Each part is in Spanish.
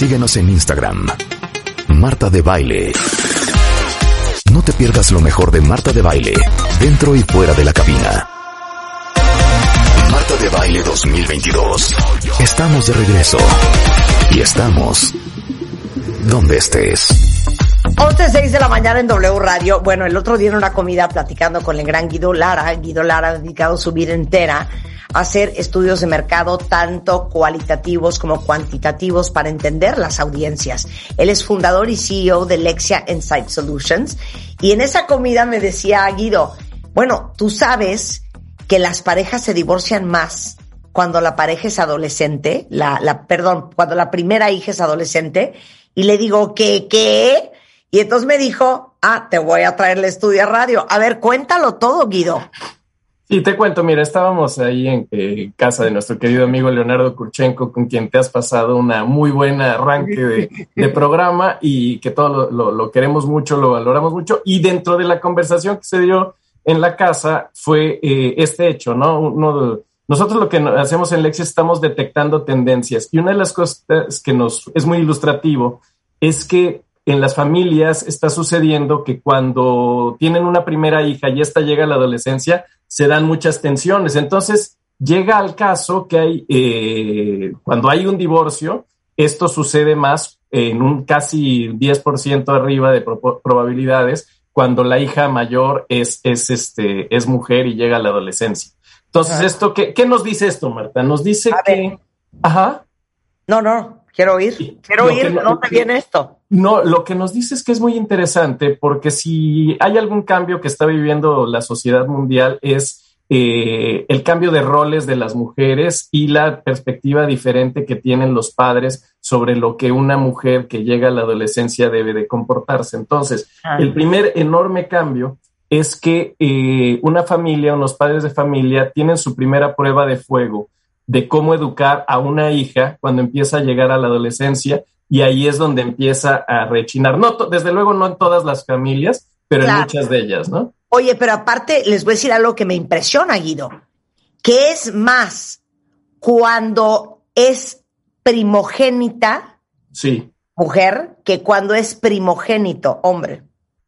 Síguenos en Instagram. Marta de Baile. No te pierdas lo mejor de Marta de Baile, dentro y fuera de la cabina. Marta de Baile 2022. Estamos de regreso. Y estamos donde estés. 11.06 de la mañana en W Radio. Bueno, el otro día en una comida platicando con el gran Guido Lara, Guido Lara ha dedicado su vida entera hacer estudios de mercado tanto cualitativos como cuantitativos para entender las audiencias. Él es fundador y CEO de Lexia Insight Solutions y en esa comida me decía Guido, bueno, tú sabes que las parejas se divorcian más cuando la pareja es adolescente, la, la, perdón, cuando la primera hija es adolescente, y le digo, ¿qué, qué? Y entonces me dijo, ah, te voy a traer el estudio a radio. A ver, cuéntalo todo, Guido. Sí, te cuento, mira, estábamos ahí en eh, casa de nuestro querido amigo Leonardo Kurchenko, con quien te has pasado una muy buena arranque de, programa y que todo lo, queremos mucho, lo valoramos mucho. Y dentro de la conversación que se dio en la casa fue eh, este hecho, ¿no? Uno nosotros lo que hacemos en Lexi estamos detectando tendencias y una de las cosas que nos es muy ilustrativo es que en las familias está sucediendo que cuando tienen una primera hija y esta llega a la adolescencia, se dan muchas tensiones. Entonces, llega al caso que hay, eh, cuando hay un divorcio, esto sucede más en un casi 10% arriba de probabilidades cuando la hija mayor es, es, este, es mujer y llega a la adolescencia. Entonces, esto, ¿qué, ¿qué, nos dice esto, Marta? Nos dice que... Ajá. No, no, quiero oír. Quiero oír, ¿no te viene esto? No, lo que nos dice es que es muy interesante porque si hay algún cambio que está viviendo la sociedad mundial es eh, el cambio de roles de las mujeres y la perspectiva diferente que tienen los padres sobre lo que una mujer que llega a la adolescencia debe de comportarse. Entonces, ah. el primer enorme cambio es que eh, una familia, unos padres de familia tienen su primera prueba de fuego de cómo educar a una hija cuando empieza a llegar a la adolescencia y ahí es donde empieza a rechinar. No, desde luego no en todas las familias, pero en muchas de ellas, ¿no? Oye, pero aparte les voy a decir algo que me impresiona, Guido, que es más cuando es primogénita, sí. mujer, que cuando es primogénito, hombre.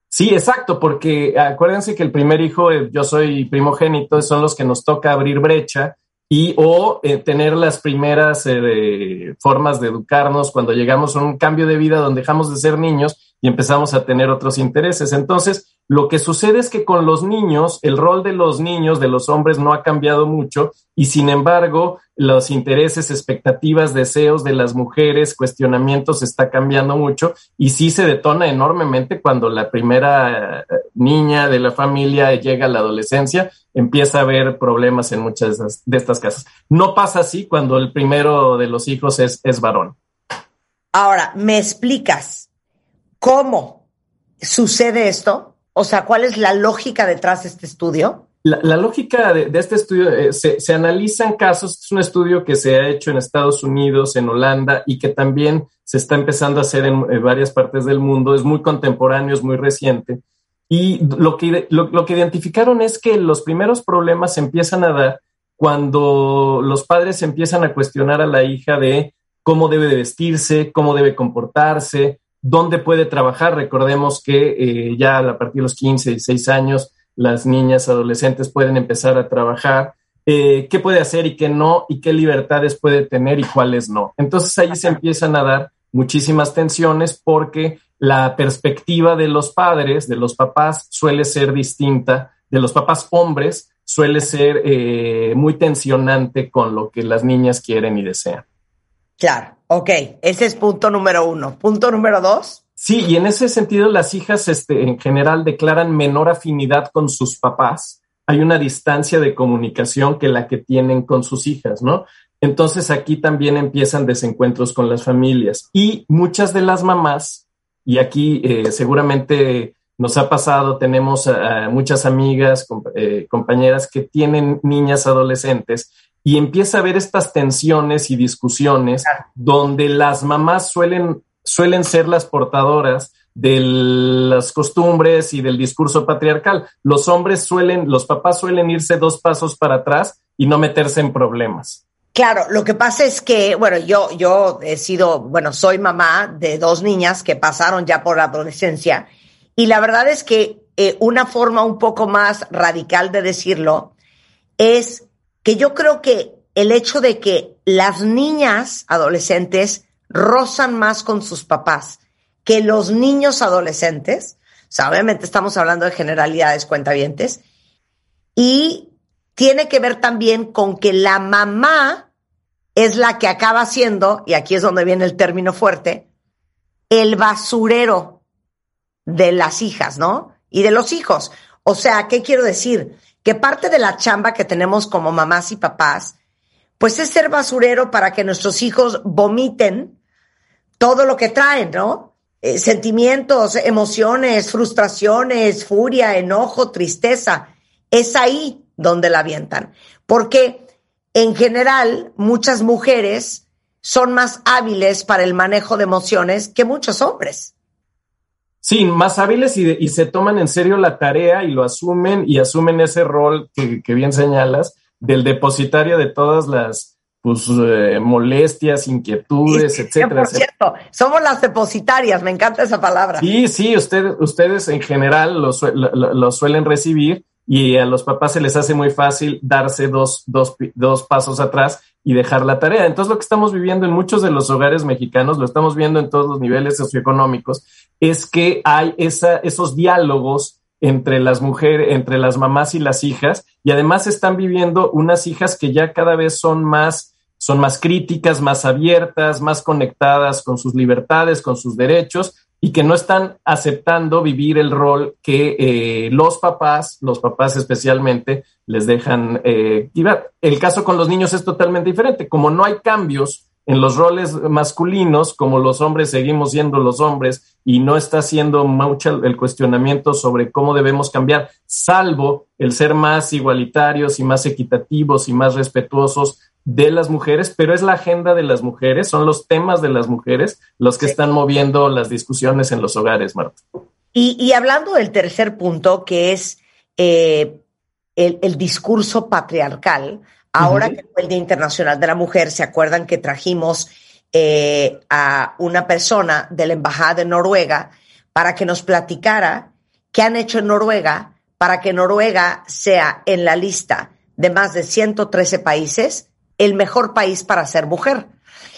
Sí, exacto, porque acuérdense que el primer hijo, eh, yo soy primogénito, son los que nos toca abrir brecha y o eh, tener las primeras eh, formas de educarnos cuando llegamos a un cambio de vida donde dejamos de ser niños y empezamos a tener otros intereses. Entonces, lo que sucede es que con los niños, el rol de los niños, de los hombres, no ha cambiado mucho y sin embargo, los intereses, expectativas, deseos de las mujeres, cuestionamientos está cambiando mucho y sí se detona enormemente cuando la primera eh, niña de la familia llega a la adolescencia, empieza a haber problemas en muchas de, estas casas. No pasa así cuando el primero de los hijos es, es varón. Ahora, ¿me explicas cómo sucede esto? O sea, ¿cuál es la lógica detrás de este estudio? La, lógica de, este estudio, eh, se, se, analizan casos, es un estudio que se ha hecho en Estados Unidos, en Holanda y que también se está empezando a hacer en, varias partes del mundo, es muy contemporáneo, es muy reciente. Y lo que, lo, que identificaron es que los primeros problemas se empiezan a dar cuando los padres empiezan a cuestionar a la hija de cómo debe de vestirse, cómo debe comportarse, dónde puede trabajar. Recordemos que eh, ya a partir de los 15, 16 años, las niñas adolescentes pueden empezar a trabajar. Eh, qué puede hacer y qué no, y qué libertades puede tener y cuáles no. Entonces ahí se empiezan a dar muchísimas tensiones porque la perspectiva de los padres, de los papás, suele ser distinta, de los papás hombres, suele ser eh, muy tensionante con lo que las niñas quieren y desean. Claro, ok, ese es punto número uno. Punto número dos. Sí, y en ese sentido las hijas este, en general declaran menor afinidad con sus papás. Hay una distancia de comunicación que la que tienen con sus hijas, ¿no? Entonces aquí también empiezan desencuentros con las familias y muchas de las mamás, y aquí eh, seguramente nos ha pasado, tenemos muchas amigas, eh, compañeras que tienen niñas adolescentes y empieza a haber estas tensiones y discusiones donde las mamás suelen, suelen ser las portadoras de las costumbres y del discurso patriarcal. Los hombres suelen, los papás suelen irse dos pasos para atrás y no meterse en problemas. Claro, lo que pasa es que, bueno, yo, yo he sido, bueno, soy mamá de dos niñas que pasaron ya por la adolescencia y la verdad es que eh, una forma un poco más radical de decirlo es que yo creo que el hecho de que las niñas adolescentes rozan más con sus papás que los niños adolescentes, o sea, obviamente estamos hablando de generalidades cuentavientes, y tiene que ver también con que la mamá es la que acaba siendo, y aquí es donde viene el término fuerte, el basurero de las hijas, ¿no? Y de los hijos. O sea, ¿qué quiero decir? Que parte de la chamba que tenemos como mamás y papás, pues es ser basurero para que nuestros hijos vomiten todo lo que traen, ¿no? Eh, sentimientos, emociones, frustraciones, furia, enojo, tristeza. Es ahí donde la avientan. Porque en general muchas mujeres son más hábiles para el manejo de emociones que muchos hombres. Sí, más hábiles y, se toman en serio la tarea y lo asumen y asumen ese rol que, bien señalas del depositario de todas las pues, eh, molestias, inquietudes, etcétera. cierto, somos las depositarias, me encanta esa palabra. Sí, sí, ustedes, ustedes en general lo suelen recibir y a los papás se les hace muy fácil darse dos, dos, dos pasos atrás y dejar la tarea. Entonces, lo que estamos viviendo en muchos de los hogares mexicanos, lo estamos viendo en todos los niveles socioeconómicos, es que hay esa, esos diálogos entre las mujeres, entre las mamás y las hijas, y además están viviendo unas hijas que ya cada vez son más, son más críticas, más abiertas, más conectadas con sus libertades, con sus derechos, y que no están aceptando vivir el rol que eh, los papás, los papás especialmente, les dejan eh, El caso con los niños es totalmente diferente. Como no hay cambios en los roles masculinos, como los hombres seguimos siendo los hombres y no está haciendo mucho el cuestionamiento sobre cómo debemos cambiar, salvo el ser más igualitarios y más equitativos y más respetuosos de las mujeres, pero es la agenda de las mujeres, son los temas de las mujeres los que están moviendo las discusiones en los hogares, Marta. Y, hablando del tercer punto, que es eh, el, discurso patriarcal, ahora que fue el Día Internacional de la Mujer, ¿se acuerdan que trajimos eh, a una persona de la Embajada de Noruega para que nos platicara qué han hecho en Noruega para que Noruega sea en la lista de más de 113 países el mejor país para ser mujer.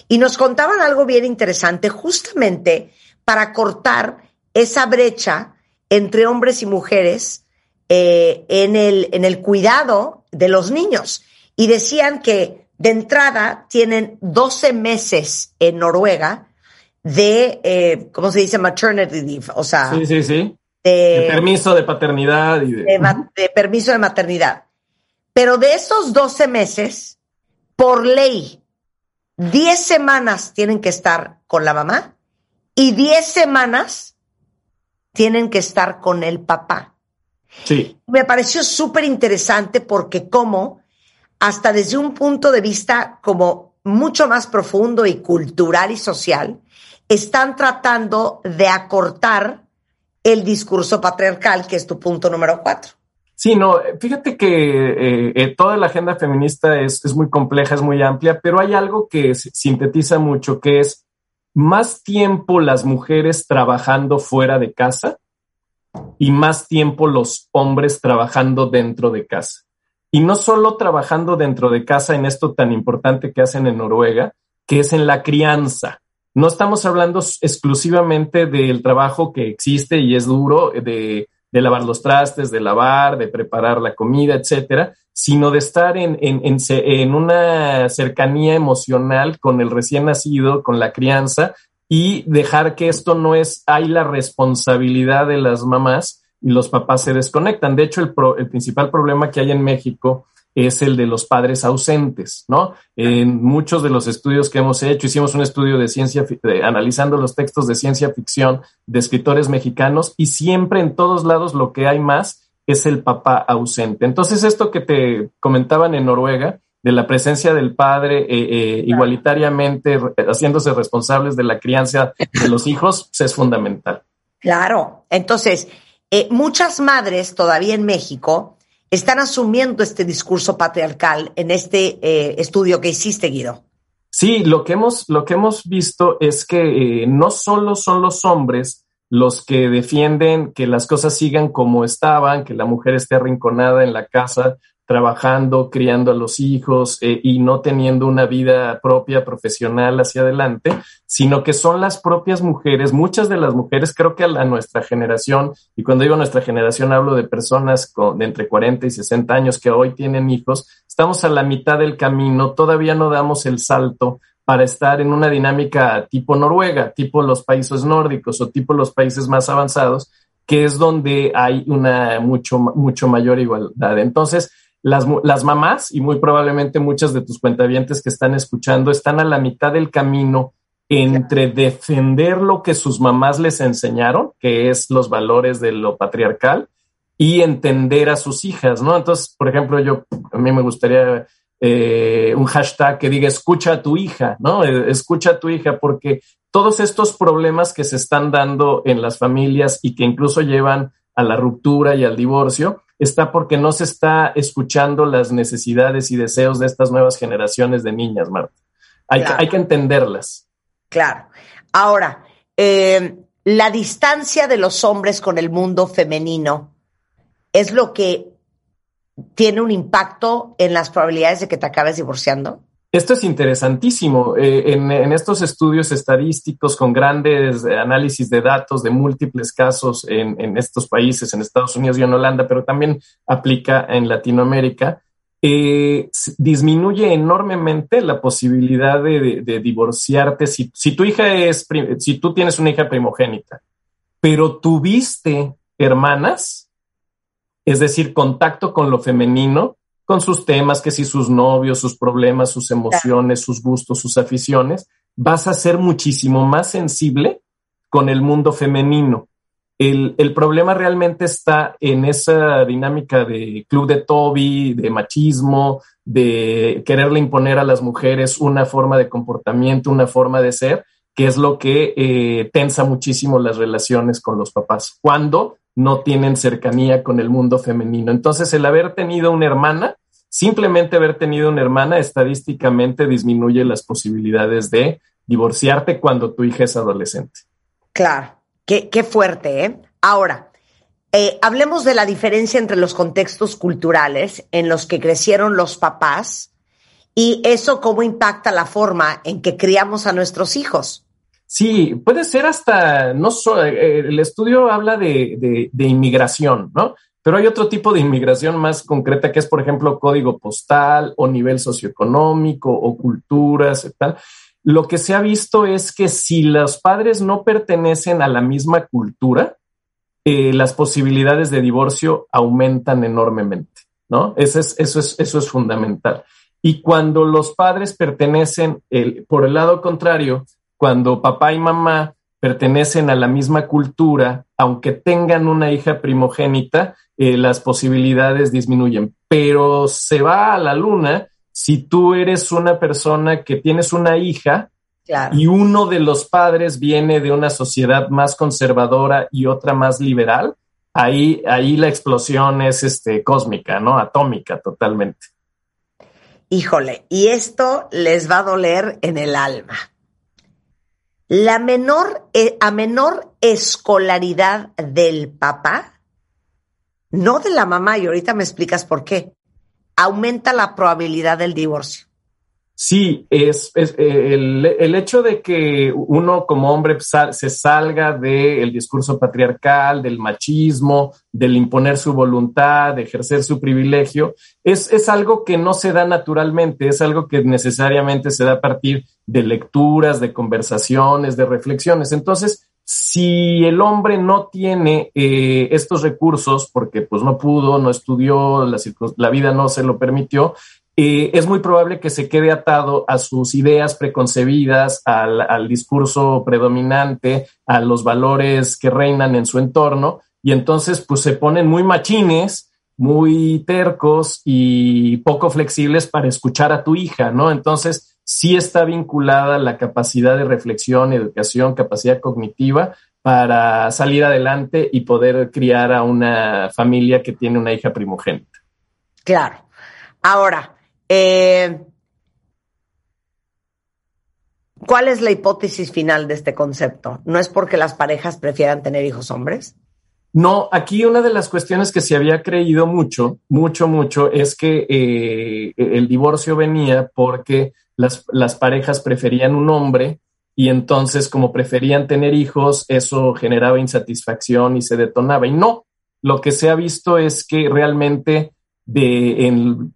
Y nos contaban algo bien interesante justamente para cortar esa brecha entre hombres y mujeres eh, en, el, en el cuidado de los niños. Y decían que de entrada tienen 12 meses en Noruega de, eh, ¿cómo se dice? Maternity leave. O sea, sí, sí, sí. De, permiso de paternidad y de... de permiso de maternidad. Pero de esos 12 meses, por ley, 10 semanas tienen que estar con la mamá y 10 semanas tienen que estar con el papá. Sí. Me pareció súper interesante porque como, hasta desde un punto de vista como mucho más profundo y cultural y social, están tratando de acortar el discurso patriarcal, que es tu punto número cuatro. Sí, no, fíjate que eh, eh, toda la agenda feminista es, es, muy compleja, es muy amplia, pero hay algo que sintetiza mucho, que es más tiempo las mujeres trabajando fuera de casa y más tiempo los hombres trabajando dentro de casa. Y no solo trabajando dentro de casa en esto tan importante que hacen en Noruega, que es en la crianza. No estamos hablando exclusivamente del trabajo que existe y es duro, de de lavar los trastes, de lavar, de preparar la comida, etcétera, sino de estar en, en, en, una cercanía emocional con el recién nacido, con la crianza, y dejar que esto no es, hay la responsabilidad de las mamás y los papás se desconectan. De hecho, el, el principal problema que hay en México es el de los padres ausentes, ¿no? En muchos de los estudios que hemos hecho, hicimos un estudio de ciencia, analizando los textos de ciencia ficción de escritores mexicanos y siempre en todos lados lo que hay más es el papá ausente. Entonces, esto que te comentaban en Noruega, de la presencia del padre eh, eh, igualitariamente haciéndose responsables de la crianza de los hijos, pues, es fundamental. Claro, entonces, eh, muchas madres todavía en México están asumiendo este discurso patriarcal en este eh, estudio que hiciste, Guido. Sí, lo que hemos, lo que hemos visto es que eh, no solo son los hombres los que defienden que las cosas sigan como estaban, que la mujer esté arrinconada en la casa trabajando, criando a los hijos eh, y no teniendo una vida propia profesional hacia adelante, sino que son las propias mujeres, muchas de las mujeres, creo que a, la, nuestra generación, y cuando digo nuestra generación hablo de personas con, de entre 40 y 60 años que hoy tienen hijos, estamos a la mitad del camino, todavía no damos el salto para estar en una dinámica tipo Noruega, tipo los países nórdicos o tipo los países más avanzados, que es donde hay una mucho, mucho mayor igualdad. Entonces, las, mamás y muy probablemente muchas de tus cuentavientes que están escuchando están a la mitad del camino entre defender lo que sus mamás les enseñaron, que es los valores de lo patriarcal, y entender a sus hijas, ¿no? Entonces, por ejemplo, yo, a mí me gustaría eh, un hashtag que diga escucha a tu hija, ¿no? Eh, escucha a tu hija, porque todos estos problemas que se están dando en las familias y que incluso llevan a la ruptura y al divorcio, está porque no se está escuchando las necesidades y deseos de estas nuevas generaciones de niñas, Marta. Hay, que, hay que entenderlas. Claro. Ahora, eh, la distancia de los hombres con el mundo femenino es lo que tiene un impacto en las probabilidades de que te acabes divorciando. Esto es interesantísimo. Eh, en, estos estudios estadísticos con grandes análisis de datos de múltiples casos en, estos países, en Estados Unidos y en Holanda, pero también aplica en Latinoamérica, eh, disminuye enormemente la posibilidad de, divorciarte si, si, tu hija es, si tú tienes una hija primogénita, pero tuviste hermanas, es decir, contacto con lo femenino, con sus temas, que si sus novios, sus problemas, sus emociones, sus gustos, sus aficiones, vas a ser muchísimo más sensible con el mundo femenino. El, problema realmente está en esa dinámica de club de Toby, de machismo, de quererle imponer a las mujeres una forma de comportamiento, una forma de ser, que es lo que eh, tensa muchísimo las relaciones con los papás. Cuando no tienen cercanía con el mundo femenino. Entonces, el haber tenido una hermana, simplemente haber tenido una hermana, estadísticamente disminuye las posibilidades de divorciarte cuando tu hija es adolescente. Claro, qué, fuerte, ¿eh? Ahora, eh, hablemos de la diferencia entre los contextos culturales en los que crecieron los papás y eso cómo impacta la forma en que criamos a nuestros hijos. Sí, puede ser hasta, no solo, eh, el estudio habla de, inmigración, ¿no? Pero hay otro tipo de inmigración más concreta que es, por ejemplo, código postal o nivel socioeconómico o culturas y tal. Lo que se ha visto es que si los padres no pertenecen a la misma cultura, eh, las posibilidades de divorcio aumentan enormemente, ¿no? Eso es, eso es, eso es fundamental. Y cuando los padres pertenecen, por el lado contrario, cuando papá y mamá pertenecen a la misma cultura, aunque tengan una hija primogénita, eh, las posibilidades disminuyen. Pero se va a la luna si tú eres una persona que tienes una hija y uno de los padres viene de una sociedad más conservadora y otra más liberal, ahí, ahí la explosión es este, cósmica, ¿no? Atómica totalmente. Híjole, y esto les va a doler en el alma la menor, eh, a menor escolaridad del papá, no de la mamá, y ahorita me explicas por qué, aumenta la probabilidad del divorcio. Sí, es, eh, el, hecho de que uno como hombre se salga del discurso patriarcal, del machismo, del imponer su voluntad, de ejercer su privilegio, es, es algo que no se da naturalmente, es algo que necesariamente se da a partir de lecturas, de conversaciones, de reflexiones. Entonces, si el hombre no tiene eh, estos recursos, porque pues no pudo, no estudió, la, la vida no se lo permitió, eh, es muy probable que se quede atado a sus ideas preconcebidas, al, al, discurso predominante, a los valores que reinan en su entorno, y entonces pues se ponen muy machines, muy tercos y poco flexibles para escuchar a tu hija, ¿no? Entonces sí está vinculada la capacidad de reflexión, educación, capacidad cognitiva para salir adelante y poder criar a una familia que tiene una hija primogénita. Claro. Ahora, eh, ¿Cuál es la hipótesis final de este concepto? ¿No es porque las parejas prefieran tener hijos hombres? No, aquí una de las cuestiones que se había creído mucho, mucho, mucho, es que eh, el divorcio venía porque las, las, parejas preferían un hombre y entonces como preferían tener hijos, eso generaba insatisfacción y se detonaba. Y no, lo que se ha visto es que realmente de, en,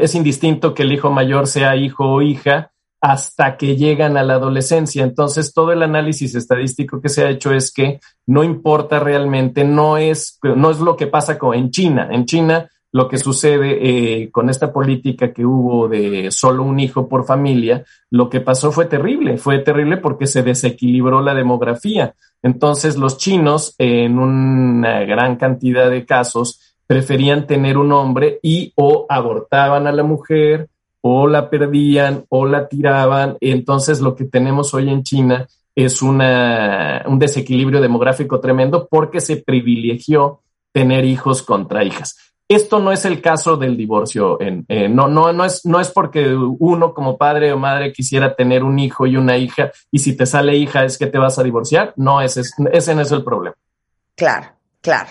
es indistinto que el hijo mayor sea hijo o hija hasta que llegan a la adolescencia. Entonces, todo el análisis estadístico que se ha hecho es que no importa realmente, no es, no es lo que pasa con, en China. En China, lo que sucede eh, con esta política que hubo de solo un hijo por familia, lo que pasó fue terrible, fue terrible porque se desequilibró la demografía. Entonces, los chinos, en una gran cantidad de casos, preferían tener un hombre y o abortaban a la mujer o la perdían o la tiraban. Entonces lo que tenemos hoy en China es una, un desequilibrio demográfico tremendo porque se privilegió tener hijos contra hijas. Esto no es el caso del divorcio. En, no, no, no, es, no es porque uno como padre o madre quisiera tener un hijo y una hija y si te sale hija es que te vas a divorciar. No, ese, ese no es el problema. Claro, claro.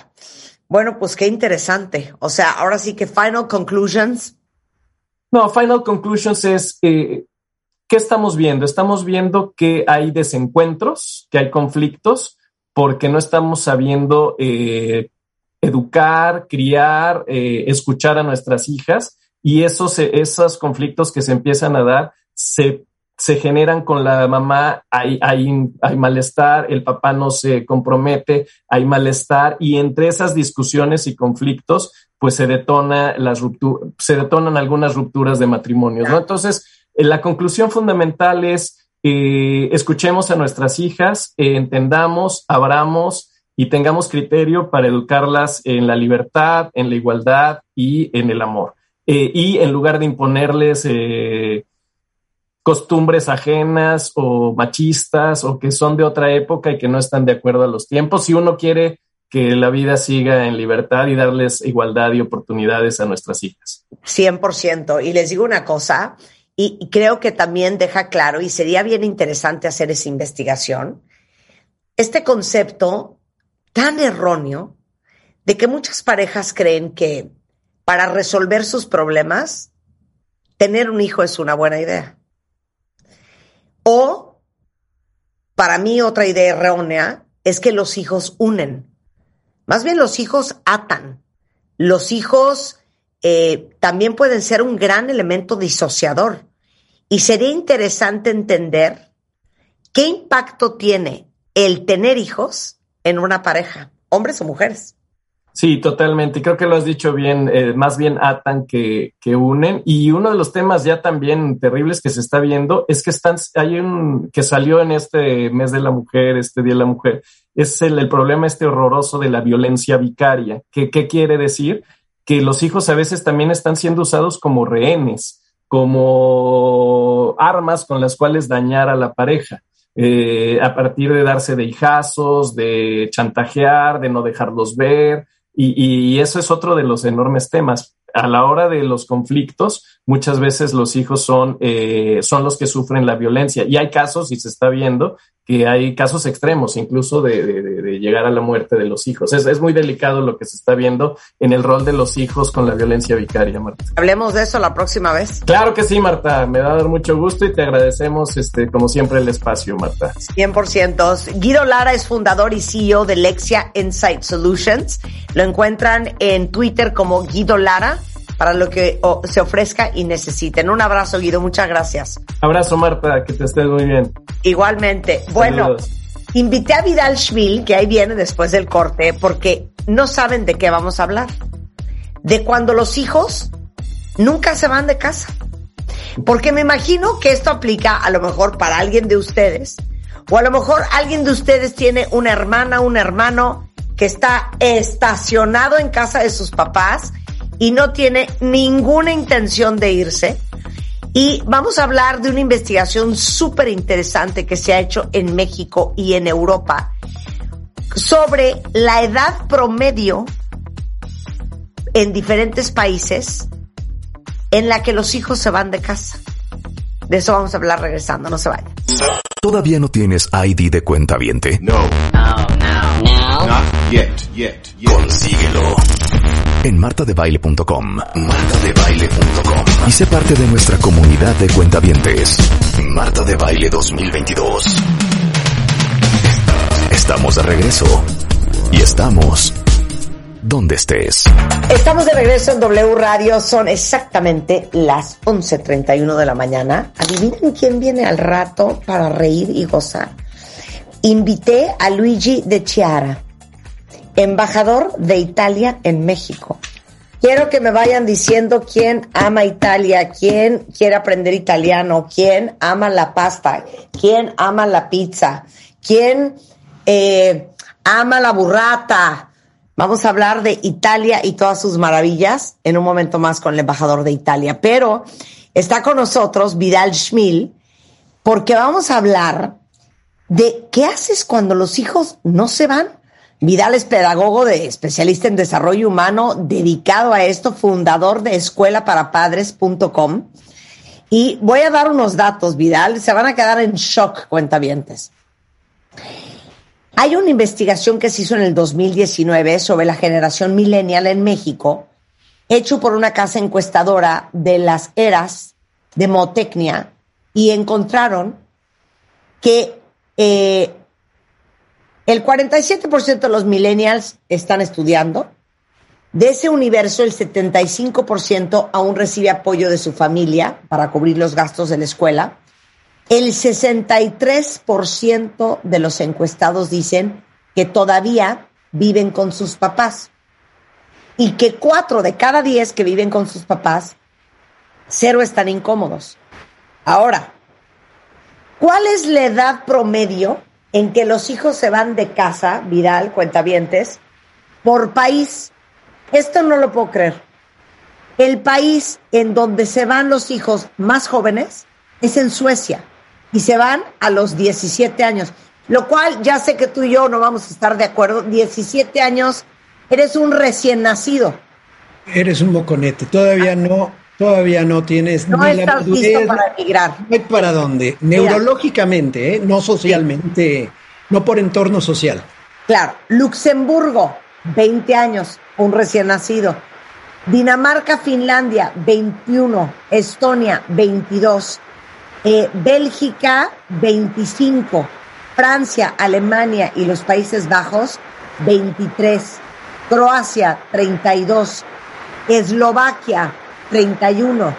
Bueno, pues qué interesante. O sea, ahora sí que final conclusions. No, final conclusions es, eh, ¿qué estamos viendo? Estamos viendo que hay desencuentros, que hay conflictos, porque no estamos sabiendo eh, educar, criar, eh, escuchar a nuestras hijas y esos, esos conflictos que se empiezan a dar se se generan con la mamá, hay, hay, hay, malestar, el papá no se compromete, hay malestar y entre esas discusiones y conflictos, pues se detona las rupturas, se detonan algunas rupturas de matrimonios. Entonces, eh, la conclusión fundamental es eh, escuchemos a nuestras hijas, eh, entendamos, abramos y tengamos criterio para educarlas en la libertad, en la igualdad y en el amor. y en lugar de imponerles costumbres ajenas o machistas o que son de otra época y que no están de acuerdo a los tiempos. Si uno quiere que la vida siga en libertad y darles igualdad y oportunidades a nuestras hijas. 100%. Y les digo una cosa, y, creo que también deja claro, y sería bien interesante hacer esa investigación, este concepto tan erróneo de que muchas parejas creen que para resolver sus problemas, tener un hijo es una buena idea. O, para mí, otra idea errónea es que los hijos unen. Más bien los hijos atan. Los hijos eh, también pueden ser un gran elemento disociador. Y sería interesante entender qué impacto tiene el tener hijos en una pareja, hombres o mujeres. Sí, totalmente. Creo que lo has dicho bien, eh, más bien atan que, que, unen. Y uno de los temas ya también terribles que se está viendo es que están, hay un que salió en este mes de la mujer, este día de la mujer, es el, el problema este horroroso de la violencia vicaria. ¿Qué, ¿Qué quiere decir? Que los hijos a veces también están siendo usados como rehenes, como armas con las cuales dañar a la pareja. Eh, a partir de darse de hijazos, de chantajear, de no dejarlos ver, y, y, eso es otro de los enormes temas. A la hora de los conflictos, muchas veces los hijos son, eh, son los que sufren la violencia. Y hay casos, y se está viendo, que hay casos extremos, incluso de, de, de llegar a la muerte de los hijos. Es, es, muy delicado lo que se está viendo en el rol de los hijos con la violencia vicaria, Marta. Hablemos de eso la próxima vez. Claro que sí, Marta. Me va a dar mucho gusto y te agradecemos, este, como siempre, el espacio, Marta. 100%. Guido Lara es fundador y CEO de Lexia Insight Solutions. Lo encuentran en Twitter como Guido Lara para lo que se ofrezca y necesiten. Un abrazo, Guido. Muchas gracias. Abrazo, Marta. Que te estés muy bien. Igualmente. Bueno, Invité a Vidal Schmil, que ahí viene después del corte, porque no saben de qué vamos a hablar. De cuando los hijos nunca se van de casa. Porque me imagino que esto aplica a lo mejor para alguien de ustedes, o a lo mejor alguien de ustedes tiene una hermana, un hermano que está estacionado en casa de sus papás y no tiene ninguna intención de irse. Y vamos a hablar de una investigación súper interesante que se ha hecho en México y en Europa sobre la edad promedio en diferentes países en la que los hijos se van de casa. De eso vamos a hablar regresando, no se vayan. ¿Todavía no tienes ID de cuenta viente? No. Oh, no. No. Not yet, yet, yet. Consíguelo en martadebaile.com. Martadebaile.com. Y sé parte de nuestra comunidad de cuentavientes. Marta de Baile 2022. Estamos de regreso. Y estamos donde estés. Estamos de regreso en W Radio, son exactamente las 11.31 de la mañana. Adivinen quién viene al rato para reír y gozar. Invité a Luigi de Chiara, embajador de Italia en México. Quiero que me vayan diciendo quién ama Italia, quién quiere aprender italiano, quién ama la pasta, quién ama la pizza, quién eh, ama la burrata. Vamos a hablar de Italia y todas sus maravillas en un momento más con el embajador de Italia. Pero está con nosotros Vidal Schmil porque vamos a hablar de qué haces cuando los hijos no se van. Vidal es pedagogo de especialista en desarrollo humano, dedicado a esto, fundador de escuelaparapadres.com. Y voy a dar unos datos, Vidal, se van a quedar en shock, cuentavientes. Hay una investigación que se hizo en el 2019 sobre la generación millennial en México, hecho por una casa encuestadora de las eras de Motecnia, y encontraron que eh, el 47% de los millennials están estudiando. De ese universo, el 75% aún recibe apoyo de su familia para cubrir los gastos de la escuela. El 63% de los encuestados dicen que todavía viven con sus papás. Y que 4 de cada 10 que viven con sus papás, cero están incómodos. Ahora, ¿cuál es la edad promedio en que los hijos se van de casa, Vidal, cuentavientes, por país. Esto no lo puedo creer. El país en donde se van los hijos más jóvenes es en Suecia y se van a los 17 años, lo cual ya sé que tú y yo no vamos a estar de acuerdo. 17 años, eres un recién nacido. Eres un moconete, todavía no, todavía no tienes No ni la madurez, para emigrar. no hay para dónde, neurológicamente, ¿eh? no socialmente, no por entorno social. Claro, Luxemburgo, 20 años, un recién nacido. Dinamarca, Finlandia, 21. Estonia, 22. Eh, Bélgica, 25. Francia, Alemania y los Países Bajos, 23. Croacia, 32. Eslovaquia, 31.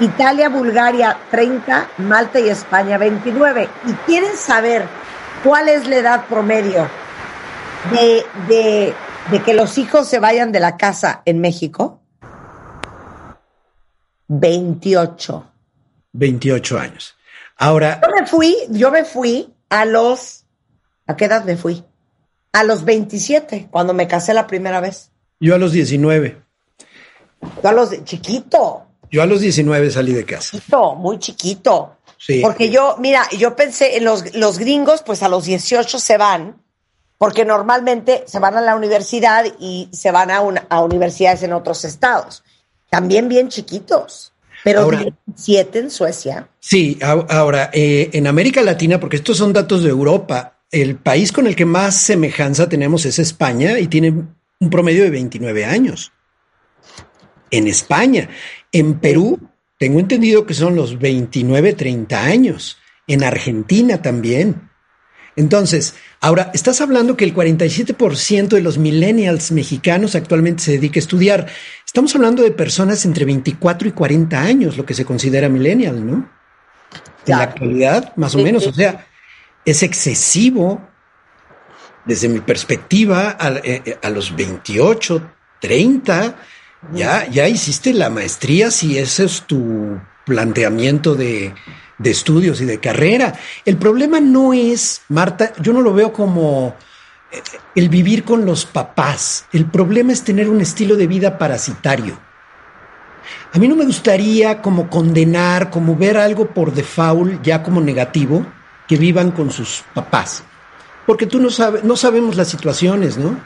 Italia, Bulgaria, 30. Malta y España, 29. ¿Y quieren saber cuál es la edad promedio de, de, de que los hijos se vayan de la casa en México? 28. 28 años. Ahora, Yo me fui, yo me fui a los, ¿a qué edad me fui? A los 27, cuando me casé la primera vez. yo a los 19, Yo a los de chiquito, yo a los 19 salí de casa. chiquito, muy chiquito. Sí. Porque yo, mira, yo pensé en los, los gringos, pues a los 18 se van, porque normalmente se van a la universidad y se van a, una- a universidades en otros estados. También bien chiquitos, pero Ahora- 17 en Suecia. Sí, ahora, eh, en América Latina, porque estos son datos de Europa, el país con el que más semejanza tenemos es España y tiene un promedio de 29 años. En España, en Perú, tengo entendido que son los 29, 30 años. En Argentina también. Entonces, ahora, estás hablando que el 47% de los millennials mexicanos actualmente se dedica a estudiar. Estamos hablando de personas entre 24 y 40 años, lo que se considera millennial, ¿no? En la actualidad, más o menos. O sea, es excesivo desde mi perspectiva, a, eh, eh, a los 28, 30, ya, ya hiciste la maestría si ese es tu planteamiento de, de estudios y de carrera. El problema no es, Marta, yo no lo veo como eh, el vivir con los papás. El problema es tener un estilo de vida parasitario. A mí no me gustaría como condenar, como ver algo por default ya como negativo, que vivan con sus papás. Porque tú no sabes, no sabemos las situaciones, ¿no?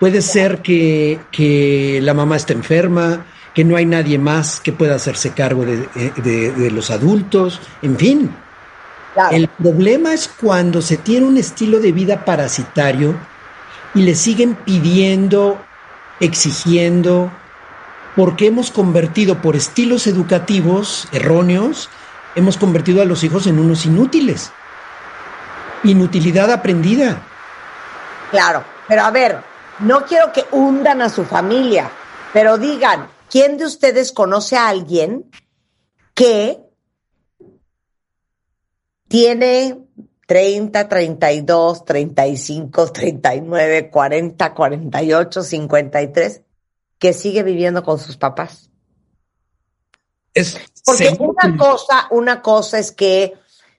Puede ser que, que la mamá esté enferma, que no hay nadie más que pueda hacerse cargo de, de, de los adultos, en fin. Claro. El problema es cuando se tiene un estilo de vida parasitario y le siguen pidiendo, exigiendo, porque hemos convertido por estilos educativos erróneos, hemos convertido a los hijos en unos inútiles. Inutilidad aprendida. Claro, pero a ver, no quiero que hundan a su familia, pero digan, ¿quién de ustedes conoce a alguien que tiene 30, 32, 35, 39, 40, 48, 53, que sigue viviendo con sus papás? Es Porque una cosa, una cosa es que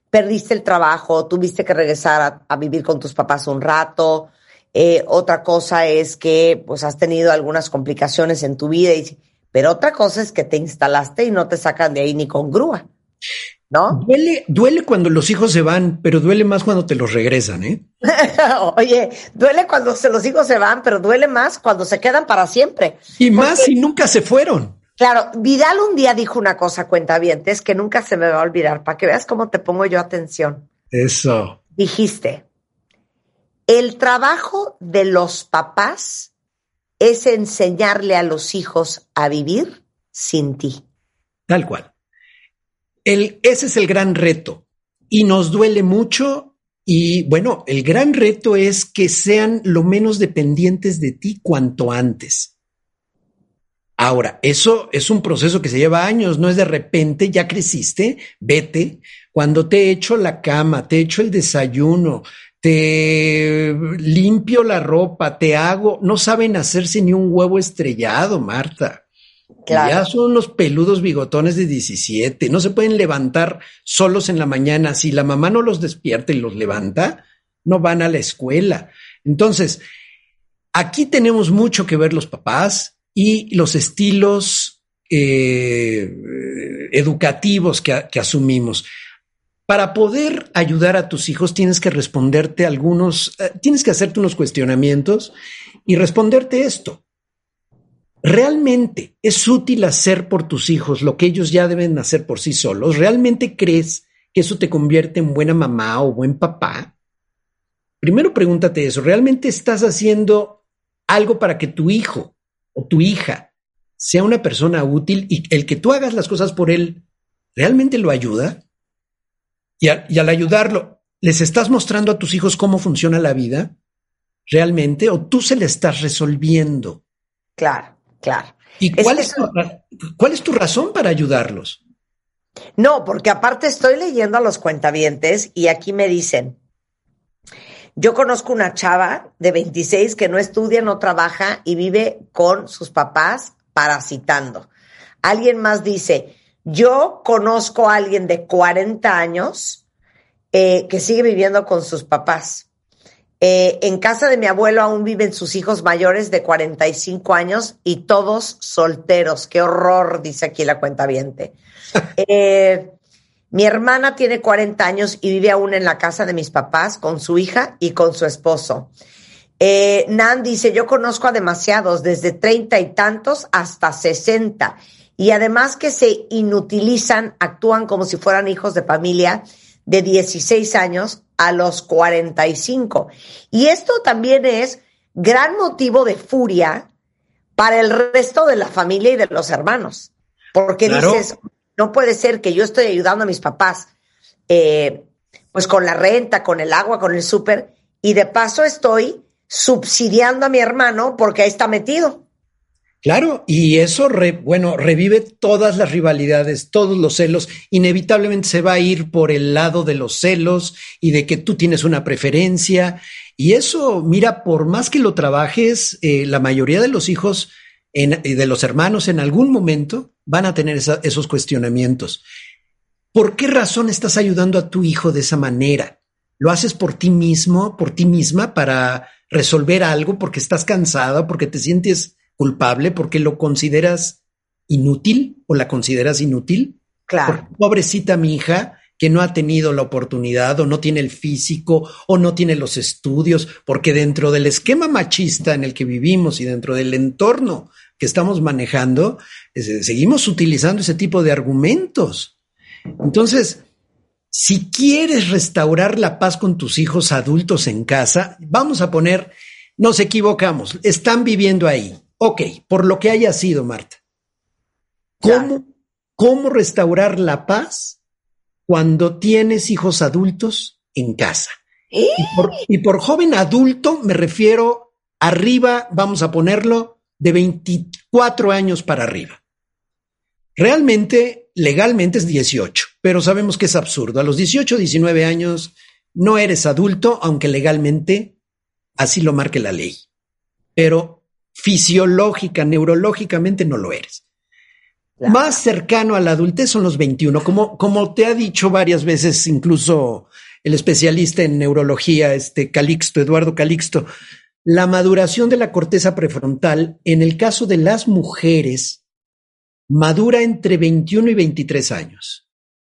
perdiste el trabajo, tuviste que regresar a, a vivir con tus papás un rato. Eh, otra cosa es que pues has tenido algunas complicaciones en tu vida, y, pero otra cosa es que te instalaste y no te sacan de ahí ni con grúa, ¿no? Duele, duele cuando los hijos se van, pero duele más cuando te los regresan, ¿eh? Oye, duele cuando se, los hijos se van, pero duele más cuando se quedan para siempre. Y más si nunca se fueron. Claro, Vidal un día dijo una cosa, cuenta bien, es que nunca se me va a olvidar, para que veas cómo te pongo yo atención. Eso. Dijiste, el trabajo de los papás es enseñarle a los hijos a vivir sin ti. Tal cual. Ese es el gran reto y nos duele mucho y bueno, el gran reto es que sean lo menos dependientes de ti cuanto antes. Ahora, eso es un proceso que se lleva años, no es de repente, ya creciste, vete. Cuando te echo la cama, te echo el desayuno, te limpio la ropa, te hago, no saben hacerse ni un huevo estrellado, Marta. Claro. Ya son unos peludos bigotones de 17, no se pueden levantar solos en la mañana. Si la mamá no los despierta y los levanta, no van a la escuela. Entonces, aquí tenemos mucho que ver los papás y los estilos eh, educativos que, que asumimos para poder ayudar a tus hijos tienes que responderte algunos, uh, tienes que hacerte unos cuestionamientos y responderte esto. ¿Realmente es útil hacer por tus hijos lo que ellos ya deben hacer por sí solos? ¿Realmente crees que eso te convierte en buena mamá o buen papá? Primero pregúntate eso. ¿Realmente estás haciendo algo para que tu hijo o tu hija sea una persona útil y el que tú hagas las cosas por él realmente lo ayuda? Y, a, y, al ayudarlo, ¿les estás mostrando a tus hijos cómo funciona la vida realmente o tú se le estás resolviendo? Claro, claro. ¿Y cuál es, es, tu, cuál es tu razón para ayudarlos? No, porque aparte estoy leyendo a los cuentavientes y aquí me dicen, yo conozco una chava de 26 que no estudia, no trabaja y vive con sus papás parasitando. Alguien más dice, yo conozco a alguien de 40 años eh, que sigue viviendo con sus papás. Eh, en casa de mi abuelo aún viven sus hijos mayores de 45 años y todos solteros. Qué horror, dice aquí la cuenta viente. eh, mi hermana tiene 40 años y vive aún en la casa de mis papás con su hija y con su esposo. Eh, Nan dice, yo conozco a demasiados, desde 30 y tantos hasta 60 y además que se inutilizan, actúan como si fueran hijos de familia de 16 años a los 45. Y esto también es gran motivo de furia para el resto de la familia y de los hermanos. Porque claro. dices, no puede ser que yo estoy ayudando a mis papás, eh, pues con la renta, con el agua, con el súper, y de paso estoy subsidiando a mi hermano porque ahí está metido. Claro, y eso, re, bueno, revive todas las rivalidades, todos los celos. Inevitablemente se va a ir por el lado de los celos y de que tú tienes una preferencia Y eso, mira, por más que lo trabajes, eh, la mayoría de los hijos, en, de los hermanos, en algún momento van a tener esos cuestionamientos. ¿Por qué razón estás ayudando a tu hijo de esa manera? ¿Lo haces por ti mismo, por ti misma, para resolver algo, porque estás cansada, porque te sientes culpable, porque lo consideras inútil o la consideras inútil? Claro. pobrecita mi hija, que no ha tenido la oportunidad o no tiene el físico o no tiene los estudios, porque dentro del esquema machista en el que vivimos y dentro del entorno que estamos manejando, seguimos utilizando ese tipo de argumentos. Entonces, si quieres restaurar la paz con tus hijos adultos en casa, vamos a poner, nos equivocamos, están viviendo ahí. Ok, por lo que haya sido, Marta. ¿Cómo, cómo restaurar la paz cuando tienes hijos adultos en casa? ¿Eh? Y, por, y por joven adulto me refiero arriba, vamos a ponerlo, de 24 años para arriba. Realmente, legalmente es 18, pero sabemos que es absurdo. A los 18, 19 años no eres adulto, aunque legalmente así lo marque la ley. Pero fisiológica, neurológicamente no lo eres. Claro. Más cercano a la adultez son los 21, como, como te ha dicho varias veces, incluso el especialista en neurología, este Calixto, Eduardo Calixto, la maduración de la corteza prefrontal, en el caso de las mujeres, madura entre 21 y 23 años.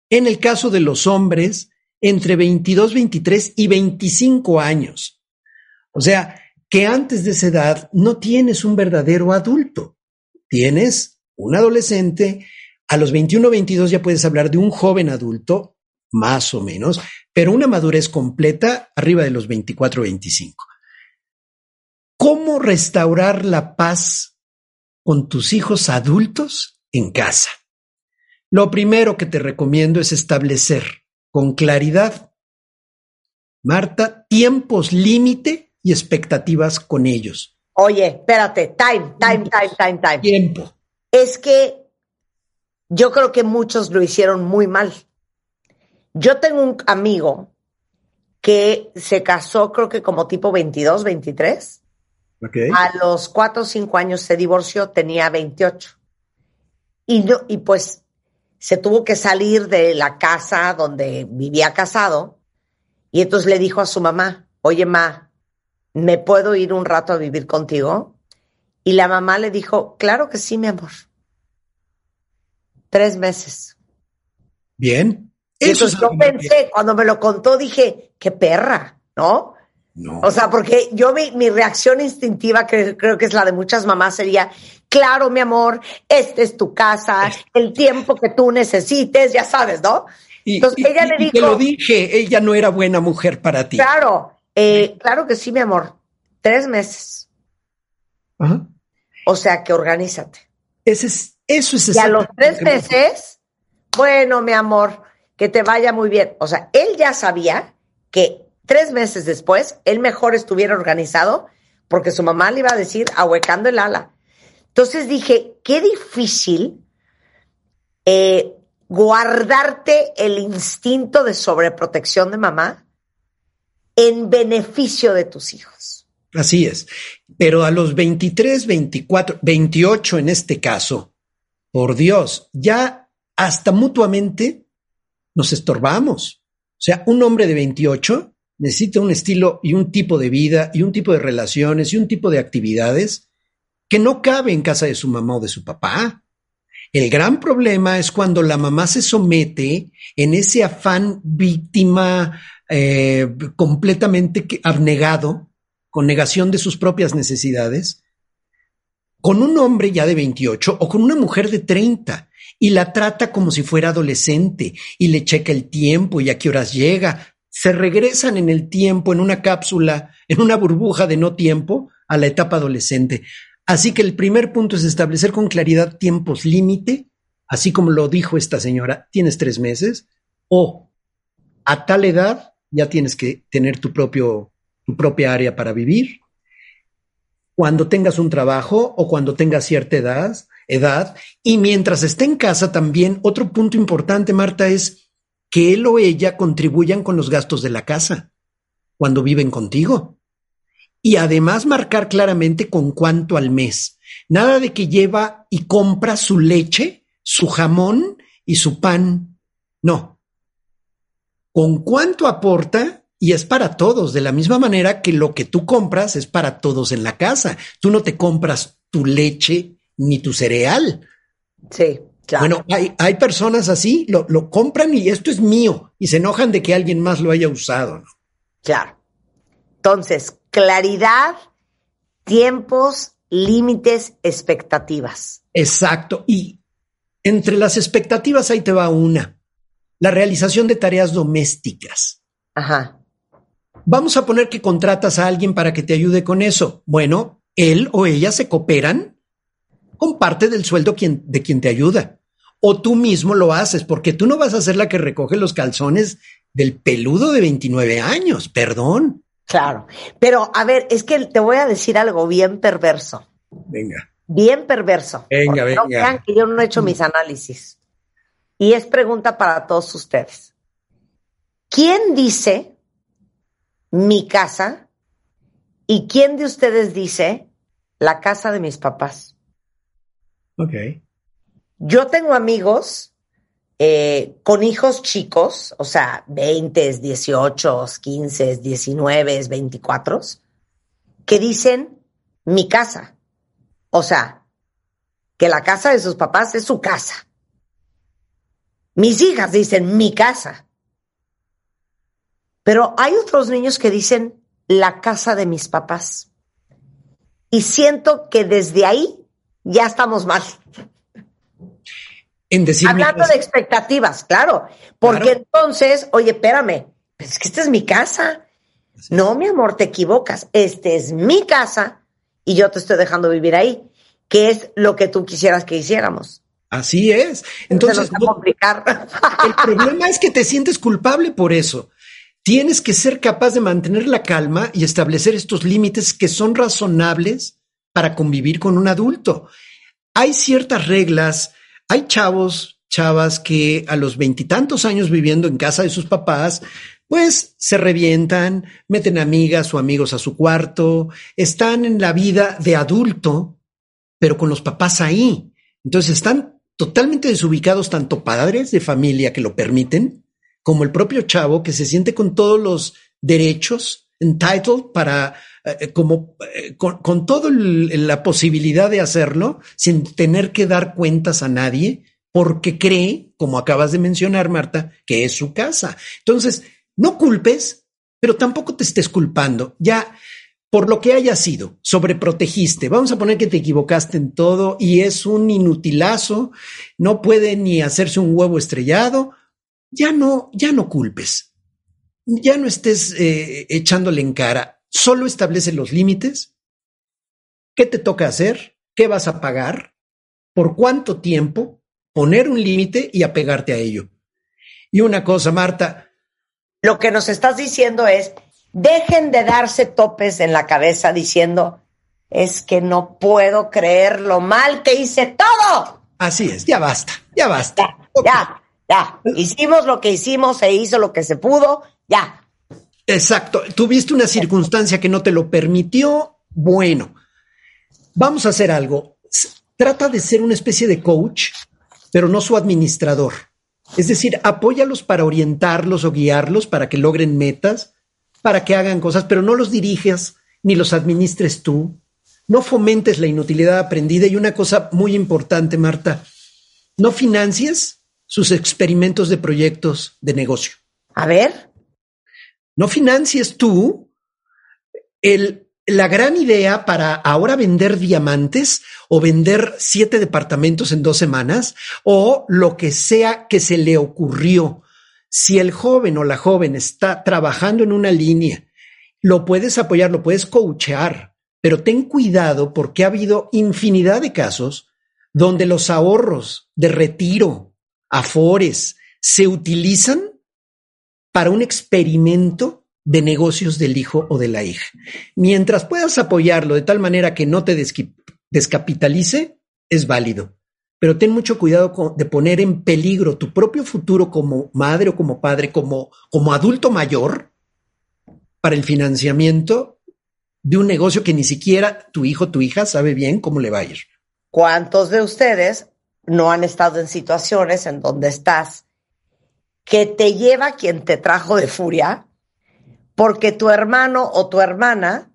En el caso de los hombres, entre 22, 23 y 25 años. O sea, que antes de esa edad no tienes un verdadero adulto. Tienes un adolescente. A los 21, 22 ya puedes hablar de un joven adulto, más o menos, pero una madurez completa arriba de los 24, 25. ¿Cómo restaurar la paz con tus hijos adultos en casa? Lo primero que te recomiendo es establecer con claridad, Marta, tiempos límite y expectativas con ellos. Oye, espérate, time, time, time, time, time. Tiempo. Es que yo creo que muchos lo hicieron muy mal. Yo tengo un amigo que se casó, creo que como tipo 22, 23. Okay. A los 4 o 5 años se divorció, tenía 28. Y, no, y pues se tuvo que salir de la casa donde vivía casado. Y entonces le dijo a su mamá, oye, ma, ¿me puedo ir un rato a vivir contigo? Y la mamá le dijo, claro que sí, mi amor. Tres meses. Bien. Entonces yo pensé, cuando me lo contó, dije, qué perra, ¿no? No. O sea, porque yo mi, mi reacción instintiva, que creo que es la de muchas mamás, sería, claro, mi amor, esta es tu casa, el tiempo que tú necesites, ya sabes, ¿no? Y, Entonces y- ella y le dijo, te lo dije, ella no era buena mujer para ti. claro, eh, claro que sí, mi amor, tres meses. Ajá. O sea, que organízate. Ese es, eso es Y a los tres meses, bueno, mi amor, que te vaya muy bien. O sea, él ya sabía que tres meses después, él mejor estuviera organizado porque su mamá le iba a decir ahuecando el ala. Entonces dije, qué difícil eh, guardarte el instinto de sobreprotección de mamá en beneficio de tus hijos. Así es. Pero a los 23, 24, 28 en este caso, por Dios, ya hasta mutuamente nos estorbamos. O sea, un hombre de 28 necesita un estilo y un tipo de vida y un tipo de relaciones y un tipo de actividades que no cabe en casa de su mamá o de su papá. El gran problema es cuando la mamá se somete en ese afán víctima eh, completamente abnegado, con negación de sus propias necesidades, con un hombre ya de 28 o con una mujer de 30 y la trata como si fuera adolescente y le checa el tiempo y a qué horas llega. Se regresan en el tiempo, en una cápsula, en una burbuja de no tiempo, a la etapa adolescente. Así que el primer punto es establecer con claridad tiempos límite, así como lo dijo esta señora, tienes tres meses, o a tal edad ya tienes que tener tu, propio, tu propia área para vivir. Cuando tengas un trabajo o cuando tengas cierta edad, edad, y mientras esté en casa también, otro punto importante, Marta, es que él o ella contribuyan con los gastos de la casa cuando viven contigo. y además marcar claramente con cuánto al mes. Nada de que lleva y compra su leche, su jamón y su pan. No. Con cuánto aporta y es para todos, de la misma manera que lo que tú compras es para todos en la casa. Tú no te compras tu leche ni tu cereal. Sí, claro. Bueno, hay, hay personas así, lo, lo, compran y esto es mío y se enojan de que alguien más lo haya usado. ¿no? Claro. Entonces, claridad, tiempos, límites, expectativas. Exacto. Y entre las expectativas ahí te va una, la realización de tareas domésticas. Ajá. Vamos a poner que contratas a alguien para que te ayude con eso. Bueno, él o ella se cooperan con parte del sueldo quien, de quien te ayuda. O tú mismo lo haces, porque tú no vas a ser la que recoge los calzones del peludo de 29 años, perdón. Claro. Pero a ver, es que te voy a decir algo bien perverso. Venga. Bien perverso. Venga, venga. No crean que yo no he hecho mis análisis. Y es pregunta para todos ustedes. ¿Quién dice mi casa y quién de ustedes dice la casa de mis papás? Ok. Yo tengo amigos eh, con hijos chicos, o sea, 20, 18, 15, 19, 24, que dicen mi casa. O sea, que la casa de sus papás es su casa. Mis hijas dicen mi casa. Pero hay otros niños que dicen la casa de mis papás. Y siento que desde ahí ya estamos mal. En decir Hablando de expectativas, claro. Porque claro. entonces, oye, espérame, es que esta es mi casa. Sí. No, mi amor, te equivocas. Esta es mi casa y yo te estoy dejando vivir ahí, que es lo que tú quisieras que hiciéramos. Así es. Entonces, no, complicar. el problema es que te sientes culpable por eso. Tienes que ser capaz de mantener la calma y establecer estos límites que son razonables para convivir con un adulto. Hay ciertas reglas, hay chavos, chavas que a los veintitantos años viviendo en casa de sus papás, pues se revientan, meten amigas o amigos a su cuarto, están en la vida de adulto, pero con los papás ahí. Entonces están totalmente desubicados tanto padres de familia que lo permiten, como el propio chavo que se siente con todos los derechos, entitled para, eh, como, eh, con toda la posibilidad de hacerlo sin tener que dar cuentas a nadie, porque cree, como acabas de mencionar, Marta, que es su casa. Entonces, no culpes, pero tampoco te estés culpando. Ya, por lo que haya sido, sobreprotegiste. Vamos a poner que te equivocaste en todo y es un inutilazo, no puede ni hacerse un huevo estrellado. Ya no, ya no culpes. Ya no estés eh, echándole en cara. Solo establece los límites. ¿Qué te toca hacer? ¿Qué vas a pagar? ¿Por cuánto tiempo? Poner un límite y apegarte a ello. Y una cosa, Marta, lo que nos estás diciendo es, dejen de darse topes en la cabeza diciendo, es que no puedo creer lo mal que hice todo. Así es, ya basta, ya basta. Ya, okay. ya, ya. Hicimos lo que hicimos, se hizo lo que se pudo, ya. Exacto. Tuviste una circunstancia que no te lo permitió. Bueno, vamos a hacer algo. Trata de ser una especie de coach, pero no su administrador. Es decir, apóyalos para orientarlos o guiarlos para que logren metas, para que hagan cosas, pero no los diriges ni los administres tú. No fomentes la inutilidad aprendida. Y una cosa muy importante, Marta, no financies sus experimentos de proyectos de negocio. A ver. No financies tú el, la gran idea para ahora vender diamantes o vender siete departamentos en dos semanas o lo que sea que se le ocurrió. Si el joven o la joven está trabajando en una línea, lo puedes apoyar, lo puedes coachear, pero ten cuidado porque ha habido infinidad de casos donde los ahorros de retiro, afores, se utilizan para un experimento de negocios del hijo o de la hija. Mientras puedas apoyarlo de tal manera que no te descapitalice, es válido. Pero ten mucho cuidado de poner en peligro tu propio futuro como madre o como padre, como, como adulto mayor, para el financiamiento de un negocio que ni siquiera tu hijo, tu hija sabe bien cómo le va a ir. ¿Cuántos de ustedes no han estado en situaciones en donde estás que te lleva quien te trajo de furia porque tu hermano o tu hermana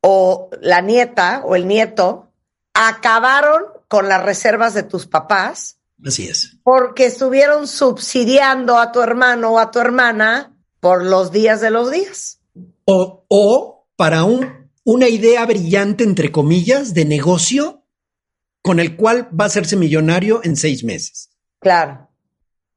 o la nieta o el nieto acabaron con las reservas de tus papás Así es. porque estuvieron subsidiando a tu hermano o a tu hermana por los días de los días. O, o para un, una idea brillante, entre comillas, de negocio con el cual va a hacerse millonario en seis meses. Claro.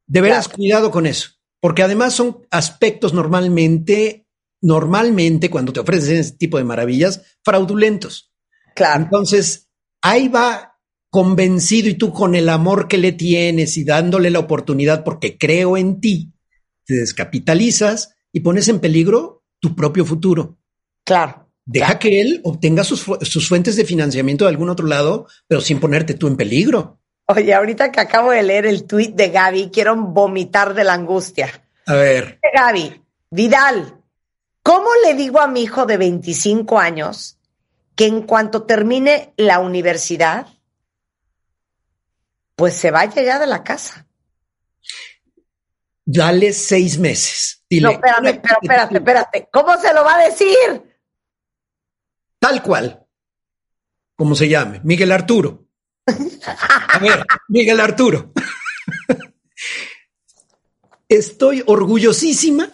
De veras, Claro. cuidado con eso, porque además son aspectos normalmente, normalmente cuando te ofrecen ese tipo de maravillas, fraudulentos. Claro. Entonces, ahí va convencido y tú con el amor que le tienes y dándole la oportunidad porque creo en ti, te descapitalizas y pones en peligro tu propio futuro. Claro. Deja que él obtenga sus, sus fuentes de financiamiento de algún otro lado, pero sin ponerte tú en peligro. Oye, ahorita que acabo de leer el tuit de Gaby, quiero vomitar de la angustia. A ver, Gaby, Vidal, ¿cómo le digo a mi hijo de 25 años que en cuanto termine la universidad, pues se vaya ya de la casa? dale seis meses. Dile, no, espérame, pero espérate, espérate. ¿Cómo se lo va a decir? Tal cual. Como se llame, Miguel Arturo. A ver, Miguel Arturo. Estoy orgullosísima.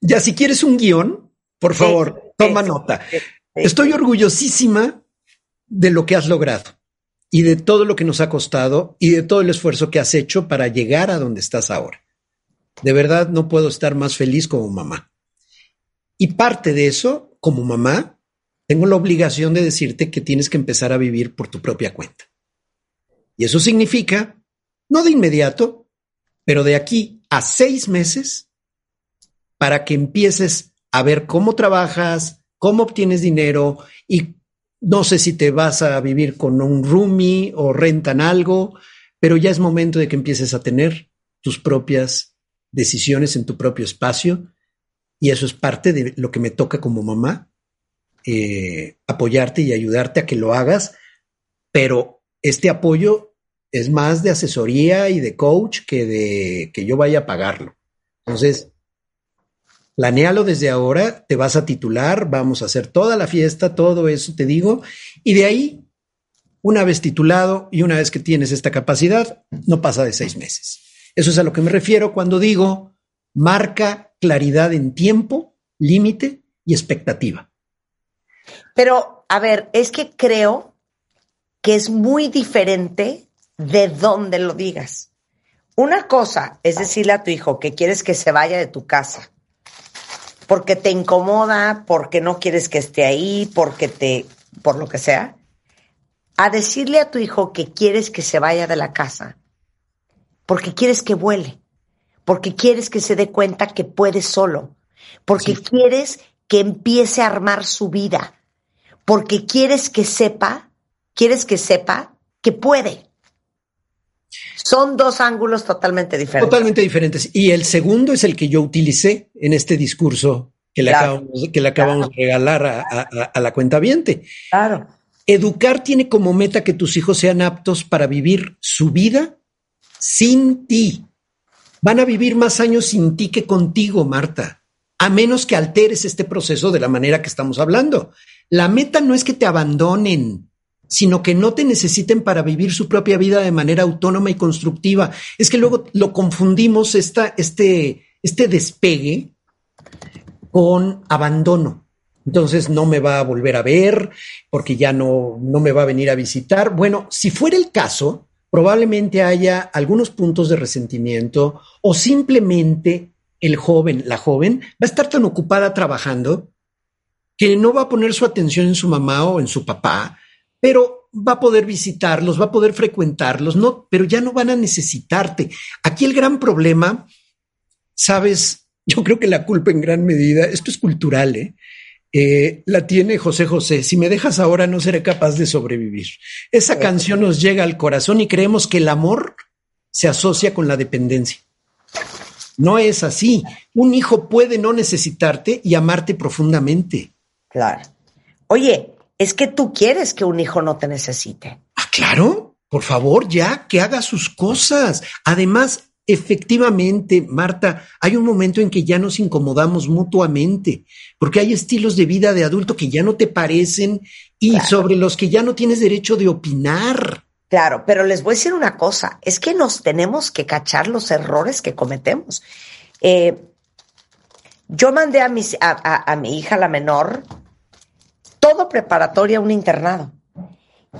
Ya si quieres un guion, por favor, sí, toma sí, nota. sí. Estoy orgullosísima de lo que has logrado y de todo lo que nos ha costado y de todo el esfuerzo que has hecho para llegar a donde estás ahora. De verdad no puedo estar más feliz como mamá. Y parte de eso, como mamá, tengo la obligación de decirte que tienes que empezar a vivir por tu propia cuenta. Y eso significa, no de inmediato, pero de aquí a seis meses, para que empieces a ver cómo trabajas, cómo obtienes dinero y no sé si te vas a vivir con un roomie o rentan algo, pero ya es momento de que empieces a tener tus propias decisiones en tu propio espacio y eso es parte de lo que me toca como mamá, eh, apoyarte y ayudarte a que lo hagas, pero este apoyo es más de asesoría y de coach que de que yo vaya a pagarlo. Entonces, planéalo desde ahora, te vas a titular, vamos a hacer toda la fiesta, todo eso te digo, y de ahí, una vez titulado y una vez que tienes esta capacidad, no pasa de seis meses. Eso es a lo que me refiero cuando digo marca claridad en tiempo, límite y expectativa. Pero, a ver, es que creo que es muy diferente de dónde lo digas. Una cosa es decirle a tu hijo que quieres que se vaya de tu casa porque te incomoda, porque no quieres que esté ahí, porque te, por lo que sea, a decirle a tu hijo que quieres que se vaya de la casa porque quieres que vuele, porque quieres que se dé cuenta que puede solo, porque Sí. quieres que empiece a armar su vida, porque quieres que sepa, quieres que sepa que puede. Son dos ángulos totalmente diferentes. Totalmente diferentes. Y el segundo es el que yo utilicé en este discurso que le Claro. acabamos, que le acabamos de regalar a, a- a la cuenta viente. Claro. Educar tiene como meta que tus hijos sean aptos para vivir su vida sin ti. Van a vivir más años sin ti que contigo, Marta, a menos que alteres este proceso de la manera que estamos hablando. La meta no es que te abandonen, sino que no te necesiten para vivir su propia vida de manera autónoma y constructiva. Es que luego lo confundimos esta, este, este despegue con abandono. Entonces no me va a volver a ver porque ya no, no me va a venir a visitar. Bueno, si fuera el caso, probablemente haya algunos puntos de resentimiento o simplemente el joven, la joven, va a estar tan ocupada trabajando que no va a poner su atención en su mamá o en su papá, pero va a poder visitarlos, va a poder frecuentarlos, no, pero ya no van a necesitarte. Aquí el gran problema, sabes, yo creo que la culpa en gran medida, esto es cultural, ¿eh? Eh, la tiene José José. Si me dejas ahora, no seré capaz de sobrevivir. Esa canción nos llega al corazón y creemos que el amor se asocia con la dependencia. No es así. Un hijo puede no necesitarte y amarte profundamente. Claro. Oye, es que tú quieres que un hijo no te necesite. Ah, claro, por favor, ya que haga sus cosas. Además, efectivamente, Marta, hay un momento en que ya nos incomodamos mutuamente, porque hay estilos de vida de adulto que ya no te parecen y Claro. sobre los que ya no tienes derecho de opinar. Claro, pero les voy a decir una cosa, es que nos tenemos que cachar los errores que cometemos. Eh, yo mandé a, mis- a, a- a mi hija, la menor, todo preparatoria a un internado.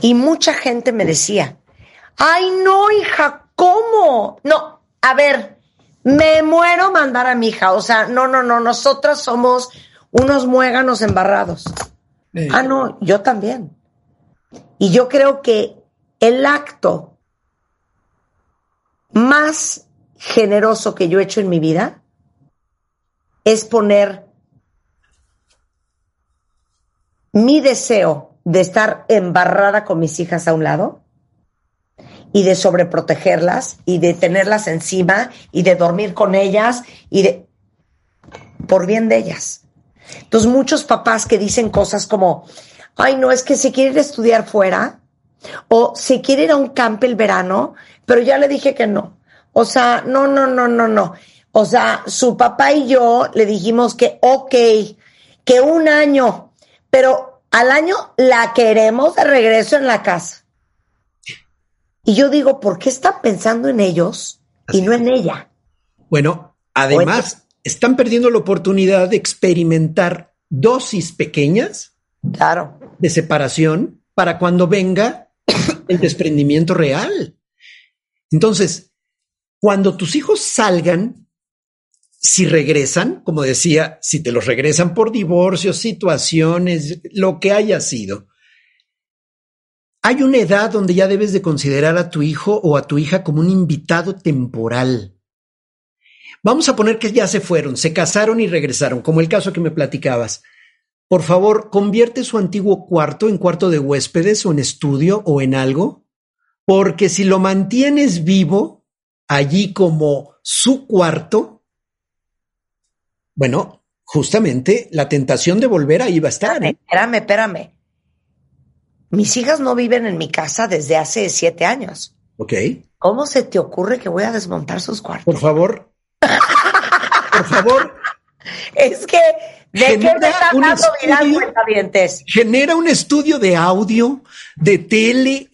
Y mucha gente me decía, ay no, hija, ¿cómo? No, a ver, me muero mandar a mi hija. O sea, no, no, no, nosotras somos unos muéganos embarrados. Ah, no, yo también. Y yo creo que el acto más generoso que yo he hecho en mi vida es poner mi deseo de estar embarrada con mis hijas a un lado y de sobreprotegerlas y de tenerlas encima y de dormir con ellas y de por bien de ellas. Entonces, muchos papás que dicen cosas como, ay, no, es que se quiere ir a estudiar fuera o se quiere ir a un camp el verano, pero ya le dije que no. O sea, no, no, no, no, no. O sea, su papá y yo le dijimos que, ok, que un año, pero al año la queremos de regreso en la casa. Y yo digo, ¿por qué están pensando en ellos y no en ella? Bueno, además, están perdiendo la oportunidad de experimentar dosis pequeñas Claro. de separación para cuando venga el desprendimiento real. Entonces, cuando tus hijos salgan, si regresan, como decía, si te los regresan por divorcio, situaciones, lo que haya sido, hay una edad donde ya debes de considerar a tu hijo o a tu hija como un invitado temporal. Vamos a poner que ya se fueron, se casaron y regresaron, como el caso que me platicabas. Por favor, convierte su antiguo cuarto en cuarto de huéspedes o en estudio o en algo, porque si lo mantienes vivo allí como su cuarto, bueno, justamente la tentación de volver ahí va a estar. Espérame, ¿eh? espérame, espérame. Mis hijas no viven en mi casa desde hace siete años. Ok, ¿Cómo se te ocurre que voy a desmontar sus cuartos? por favor. Por favor, Es que, ¿de qué Genera me están un dando cuentavientes? genera un estudio de audio, de tele,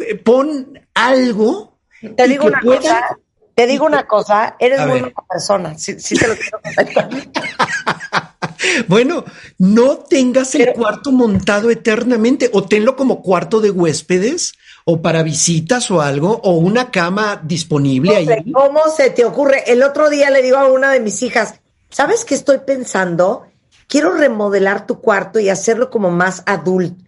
eh, pon algo. Te digo una cosa, te digo una cosa, eres A muy ver. buena persona. Sí, sí te lo quiero comentar. Bueno, no tengas el Pero- cuarto montado eternamente o tenlo como cuarto de huéspedes o para visitas o algo o una cama disponible ahí. ¿Cómo se te ocurre? El otro día le digo a una de mis hijas, ¿sabes qué estoy pensando? Quiero remodelar tu cuarto y hacerlo como más adulto.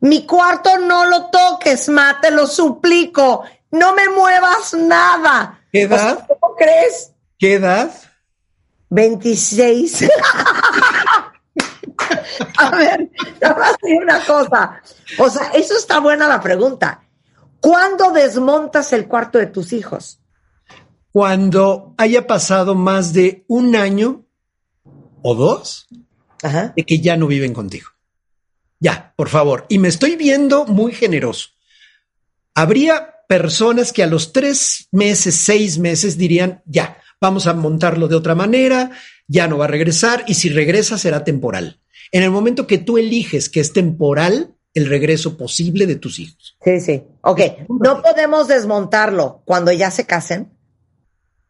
Mi cuarto no lo toques, ma, te lo suplico. No me muevas nada. ¿Qué edad? ¿Cómo crees? ¿Qué edad? 26. A ver, nada más una cosa. O sea, eso está buena la pregunta. ¿Cuándo desmontas el cuarto de tus hijos? Cuando haya pasado más de un año o dos Ajá. de que ya no viven contigo. Ya, por favor. Y me estoy viendo muy generoso. Habría personas que a los tres meses, seis meses dirían, ya, vamos a montarlo de otra manera, ya no va a regresar y si regresa será temporal. En el momento que tú eliges que es temporal el regreso posible de tus hijos. Sí, sí. Ok, no podemos desmontarlo cuando ya se casen.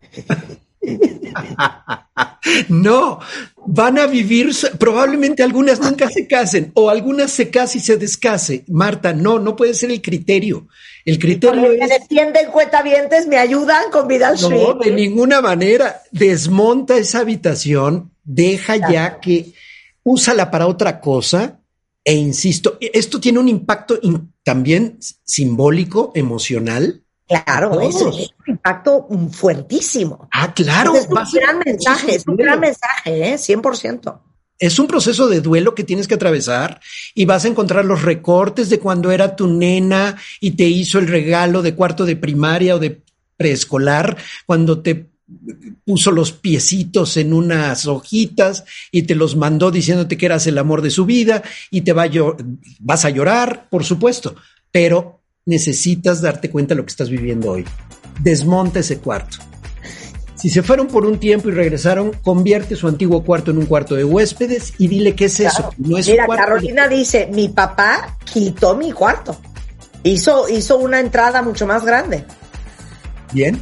No, van a vivir, probablemente algunas nunca se casen o algunas se casen y se descase. Marta, no, no puede ser el criterio. El criterio Me es... defienden cuentavientes, me ayudan con Vidal No, de ninguna manera. Desmonta esa habitación, deja ya que úsala para otra cosa. E insisto, esto tiene un impacto in- también simbólico, emocional. Claro, Todos. es un impacto fuertísimo. Ah, claro. es un va gran mensaje, es un gran mensaje, ¿eh? 100%. Es un proceso de duelo que tienes que atravesar y vas a encontrar los recortes de cuando era tu nena y te hizo el regalo de cuarto de primaria o de preescolar, cuando te puso los piecitos en unas hojitas y te los mandó diciéndote que eras el amor de su vida y te va a vas a llorar, por supuesto, pero necesitas darte cuenta de lo que estás viviendo hoy. Desmonta ese cuarto. Si se fueron por un tiempo y regresaron, convierte su antiguo cuarto en un cuarto de huéspedes y dile qué es eso. No es Mira, Carolina dice, mi papá quitó mi cuarto. Hizo, hizo una entrada mucho más grande. Bien.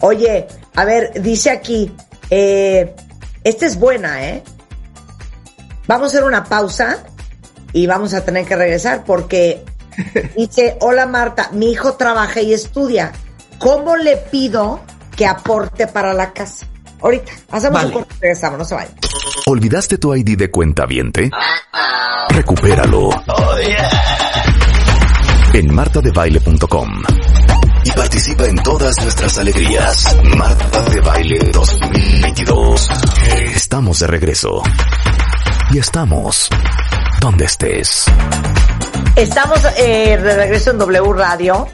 Oye, a ver, dice aquí, eh, esta es buena, ¿eh? Vamos a hacer una pausa y vamos a tener que regresar porque dice, hola Marta, mi hijo trabaja y estudia. ¿Cómo le pido que aporte para la casa. Ahorita, hacemos un corte, regresamos, no se vayan. ¿Olvidaste tu ID de cuenta viente? Recupéralo. Oh, en martadebaile.com y participa en todas nuestras alegrías. Marta de Baile 2022. Estamos de regreso. Y estamos donde estés. Estamos eh, de regreso en W Radio.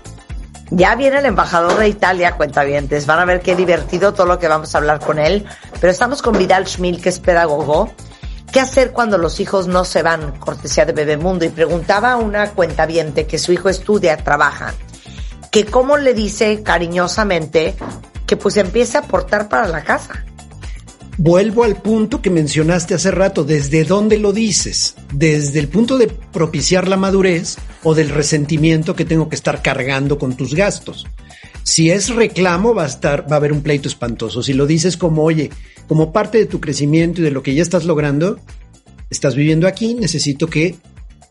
Ya viene el embajador de Italia, cuentavientes. Van a ver qué divertido todo lo que vamos a hablar con él. Pero estamos con Vidal Schmil, que es pedagogo. ¿Qué hacer cuando los hijos no se van? Cortesía de Bebemundo. Y preguntaba a una cuentaviente que su hijo estudia, trabaja, que cómo le dice cariñosamente que pues empiece a aportar para la casa. Vuelvo al punto que mencionaste hace rato, ¿desde dónde lo dices? ¿Desde el punto de propiciar la madurez o del resentimiento que tengo que estar cargando con tus gastos? Si es reclamo, va a estar, va a haber un pleito espantoso. Si lo dices como, oye, como parte de tu crecimiento y de lo que ya estás logrando, estás viviendo aquí, necesito que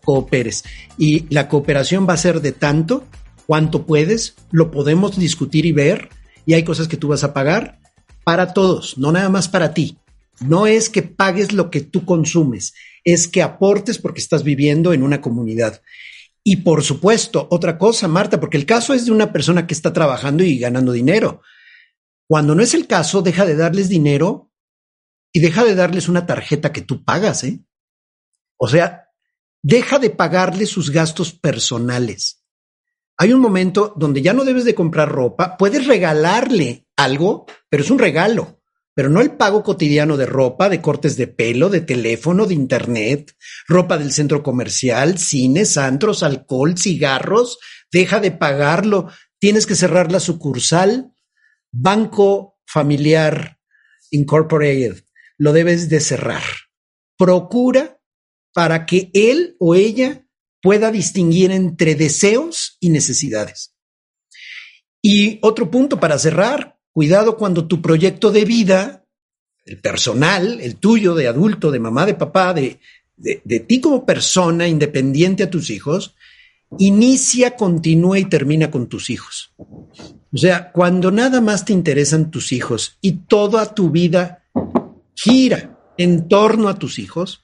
cooperes. Y la cooperación va a ser de tanto, cuanto puedes, lo podemos discutir y ver, y hay cosas que tú vas a pagar, para todos, no nada más para ti. No es que pagues lo que tú consumes, es que aportes porque estás viviendo en una comunidad. Y por supuesto, otra cosa, Marta, porque el caso es de una persona que está trabajando y ganando dinero. Cuando no es el caso, deja de darles dinero y deja de darles una tarjeta que tú pagas, ¿eh? O sea, deja de pagarles sus gastos personales. Hay un momento donde ya no debes de comprar ropa, puedes regalarle algo, pero es un regalo, pero no el pago cotidiano de ropa, de cortes de pelo, de teléfono, de internet, ropa del centro comercial, cines, antros, alcohol, cigarros. Deja de pagarlo. Tienes que cerrar la sucursal. Banco Familiar Incorporated. Lo debes de cerrar. Procura para que él o ella pueda distinguir entre deseos y necesidades. Y otro punto para cerrar, Cuidado cuando tu proyecto de vida, el personal, el tuyo de adulto, de mamá, de papá, de, de, ti como persona independiente a tus hijos, inicia, continúa y termina con tus hijos. O sea, cuando nada más te interesan tus hijos y toda tu vida gira en torno a tus hijos,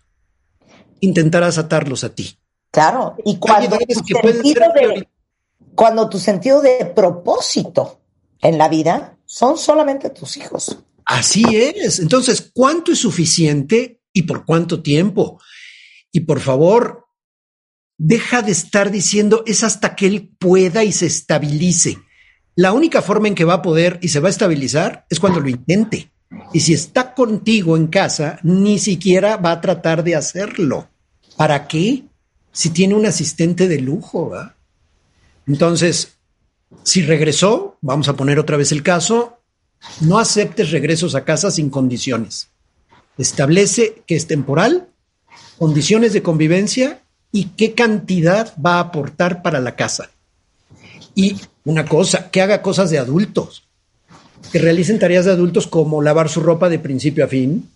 intentarás atarlos a ti. Claro, y cuando, tu cuando tu sentido de propósito en la vida son solamente tus hijos. Así es. Entonces, ¿cuánto es suficiente y por cuánto tiempo? Y por favor, deja de estar diciendo es hasta que él pueda y se estabilice. La única forma en que va a poder y se va a estabilizar es cuando lo intente. Y si está contigo en casa, ni siquiera va a tratar de hacerlo. ¿Para qué? Si tiene un asistente de lujo, ¿va? Entonces, si regresó, vamos a poner otra vez el caso, no aceptes regresos a casa sin condiciones. Establece que es temporal, condiciones de convivencia y qué cantidad va a aportar para la casa. Y una cosa, que haga cosas de adultos, que realicen tareas de adultos como lavar su ropa de principio a fin,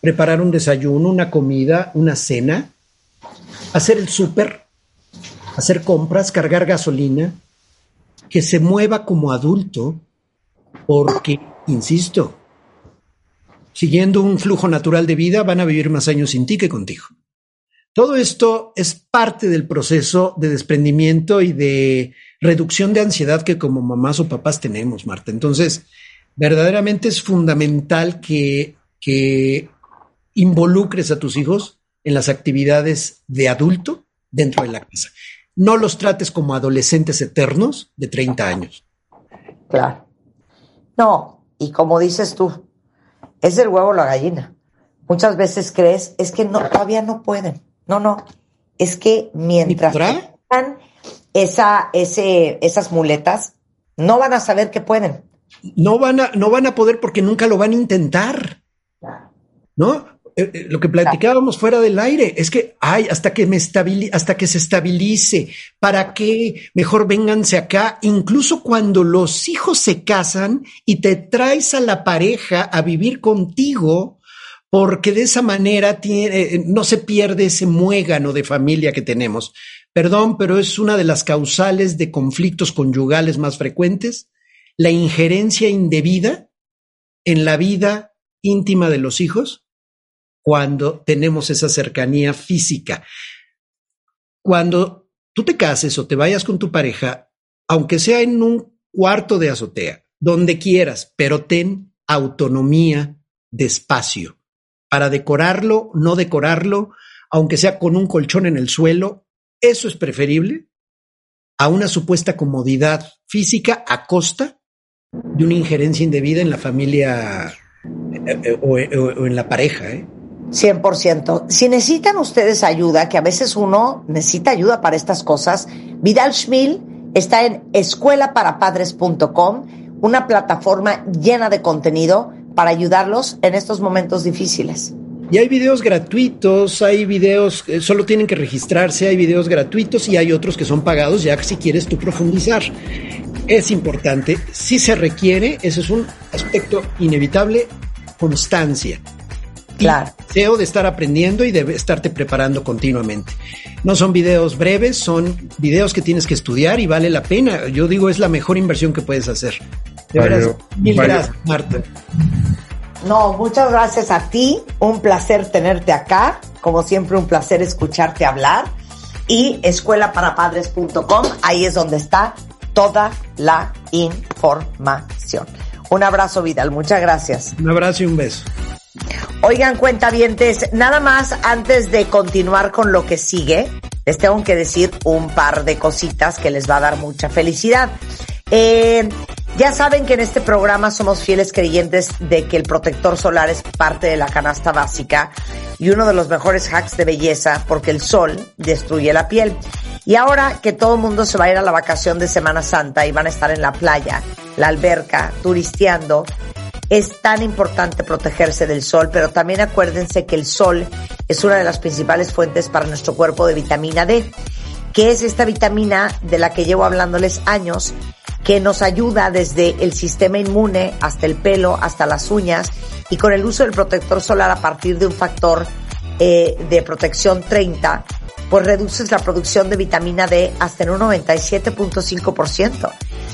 preparar un desayuno, una comida, una cena, hacer el súper, hacer compras, cargar gasolina, que se mueva como adulto, porque, insisto, siguiendo un flujo natural de vida, van a vivir más años sin ti que contigo. Todo esto es parte del proceso de desprendimiento y de reducción de ansiedad que como mamás o papás tenemos, Marta. Entonces, verdaderamente es fundamental que, que involucres a tus hijos en las actividades de adulto dentro de la casa no los trates como adolescentes eternos de 30 años. Claro. No, y como dices tú, es el huevo la gallina. Muchas veces crees, es que no, todavía no pueden. No, no. Es que mientras tengan esa, ese, esas muletas, no van a saber que pueden. No van a, no van a poder porque nunca lo van a intentar. ¿No? Eh, eh, lo que platicábamos fuera del aire es que ay, hasta que me estabili hasta que se estabilice, ¿para qué? Mejor vénganse acá, incluso cuando los hijos se casan y te traes a la pareja a vivir contigo, porque de esa manera tiene, eh, no se pierde ese muégano de familia que tenemos. Perdón, pero es una de las causales de conflictos conyugales más frecuentes, la injerencia indebida en la vida íntima de los hijos cuando tenemos esa cercanía física. Cuando tú te cases o te vayas con tu pareja, aunque sea en un cuarto de azotea, donde quieras, pero ten autonomía de espacio para decorarlo, no decorarlo, aunque sea con un colchón en el suelo, eso es preferible a una supuesta comodidad física a costa de una injerencia indebida en la familia eh, eh, o, o en la pareja. ¿eh? 100%. Si necesitan ustedes ayuda, que a veces uno necesita ayuda para estas cosas, Vidal Schmil está en escuelaparapadres.com, una plataforma llena de contenido para ayudarlos en estos momentos difíciles. Y hay videos gratuitos, hay videos, que solo tienen que registrarse, hay videos gratuitos y hay otros que son pagados ya que si quieres tú profundizar. Es importante, si se requiere, ese es un aspecto inevitable, constancia. Claro. Deseo de estar aprendiendo y de estarte preparando continuamente. No son videos breves, son videos que tienes que estudiar y vale la pena. Yo digo, es la mejor inversión que puedes hacer. De veras, mil gracias, Marta. No, muchas gracias a ti. Un placer tenerte acá. Como siempre, un placer escucharte hablar. Y escuelaparapadres.com, ahí es donde está toda la información. Un abrazo, Vidal. Muchas gracias. Un abrazo y un beso. Oigan, cuentavientes, nada más antes de continuar con lo que sigue, les tengo que decir un par de cositas que les va a dar mucha felicidad. Eh, ya saben que en este programa somos fieles creyentes de que el protector solar es parte de la canasta básica y uno de los mejores hacks de belleza porque el sol destruye la piel. Y ahora que todo el mundo se va a ir a la vacación de Semana Santa y van a estar en la playa, la alberca, turisteando, es tan importante protegerse del sol, pero también acuérdense que el sol es una de las principales fuentes para nuestro cuerpo de vitamina D, que es esta vitamina de la que llevo hablándoles años, que nos ayuda desde el sistema inmune hasta el pelo, hasta las uñas, y con el uso del protector solar a partir de un factor eh, de protección 30, pues reduces la producción de vitamina D hasta en un 97.5%.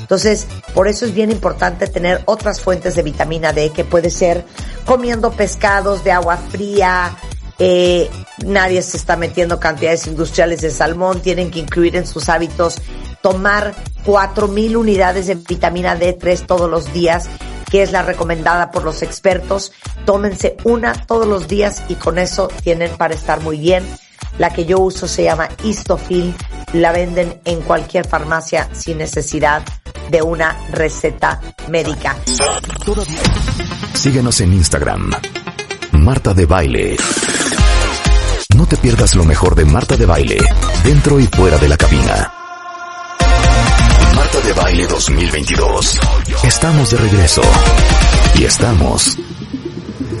Entonces, por eso es bien importante tener otras fuentes de vitamina D, que puede ser comiendo pescados de agua fría, eh, nadie se está metiendo cantidades industriales de salmón, tienen que incluir en sus hábitos tomar 4.000 unidades de vitamina D3 todos los días, que es la recomendada por los expertos. Tómense una todos los días y con eso tienen para estar muy bien. La que yo uso se llama Histofil, la venden en cualquier farmacia sin necesidad de una receta médica. Síguenos en Instagram. Marta de Baile. No te pierdas lo mejor de Marta de Baile, dentro y fuera de la cabina. Marta de Baile 2022. Estamos de regreso. Y estamos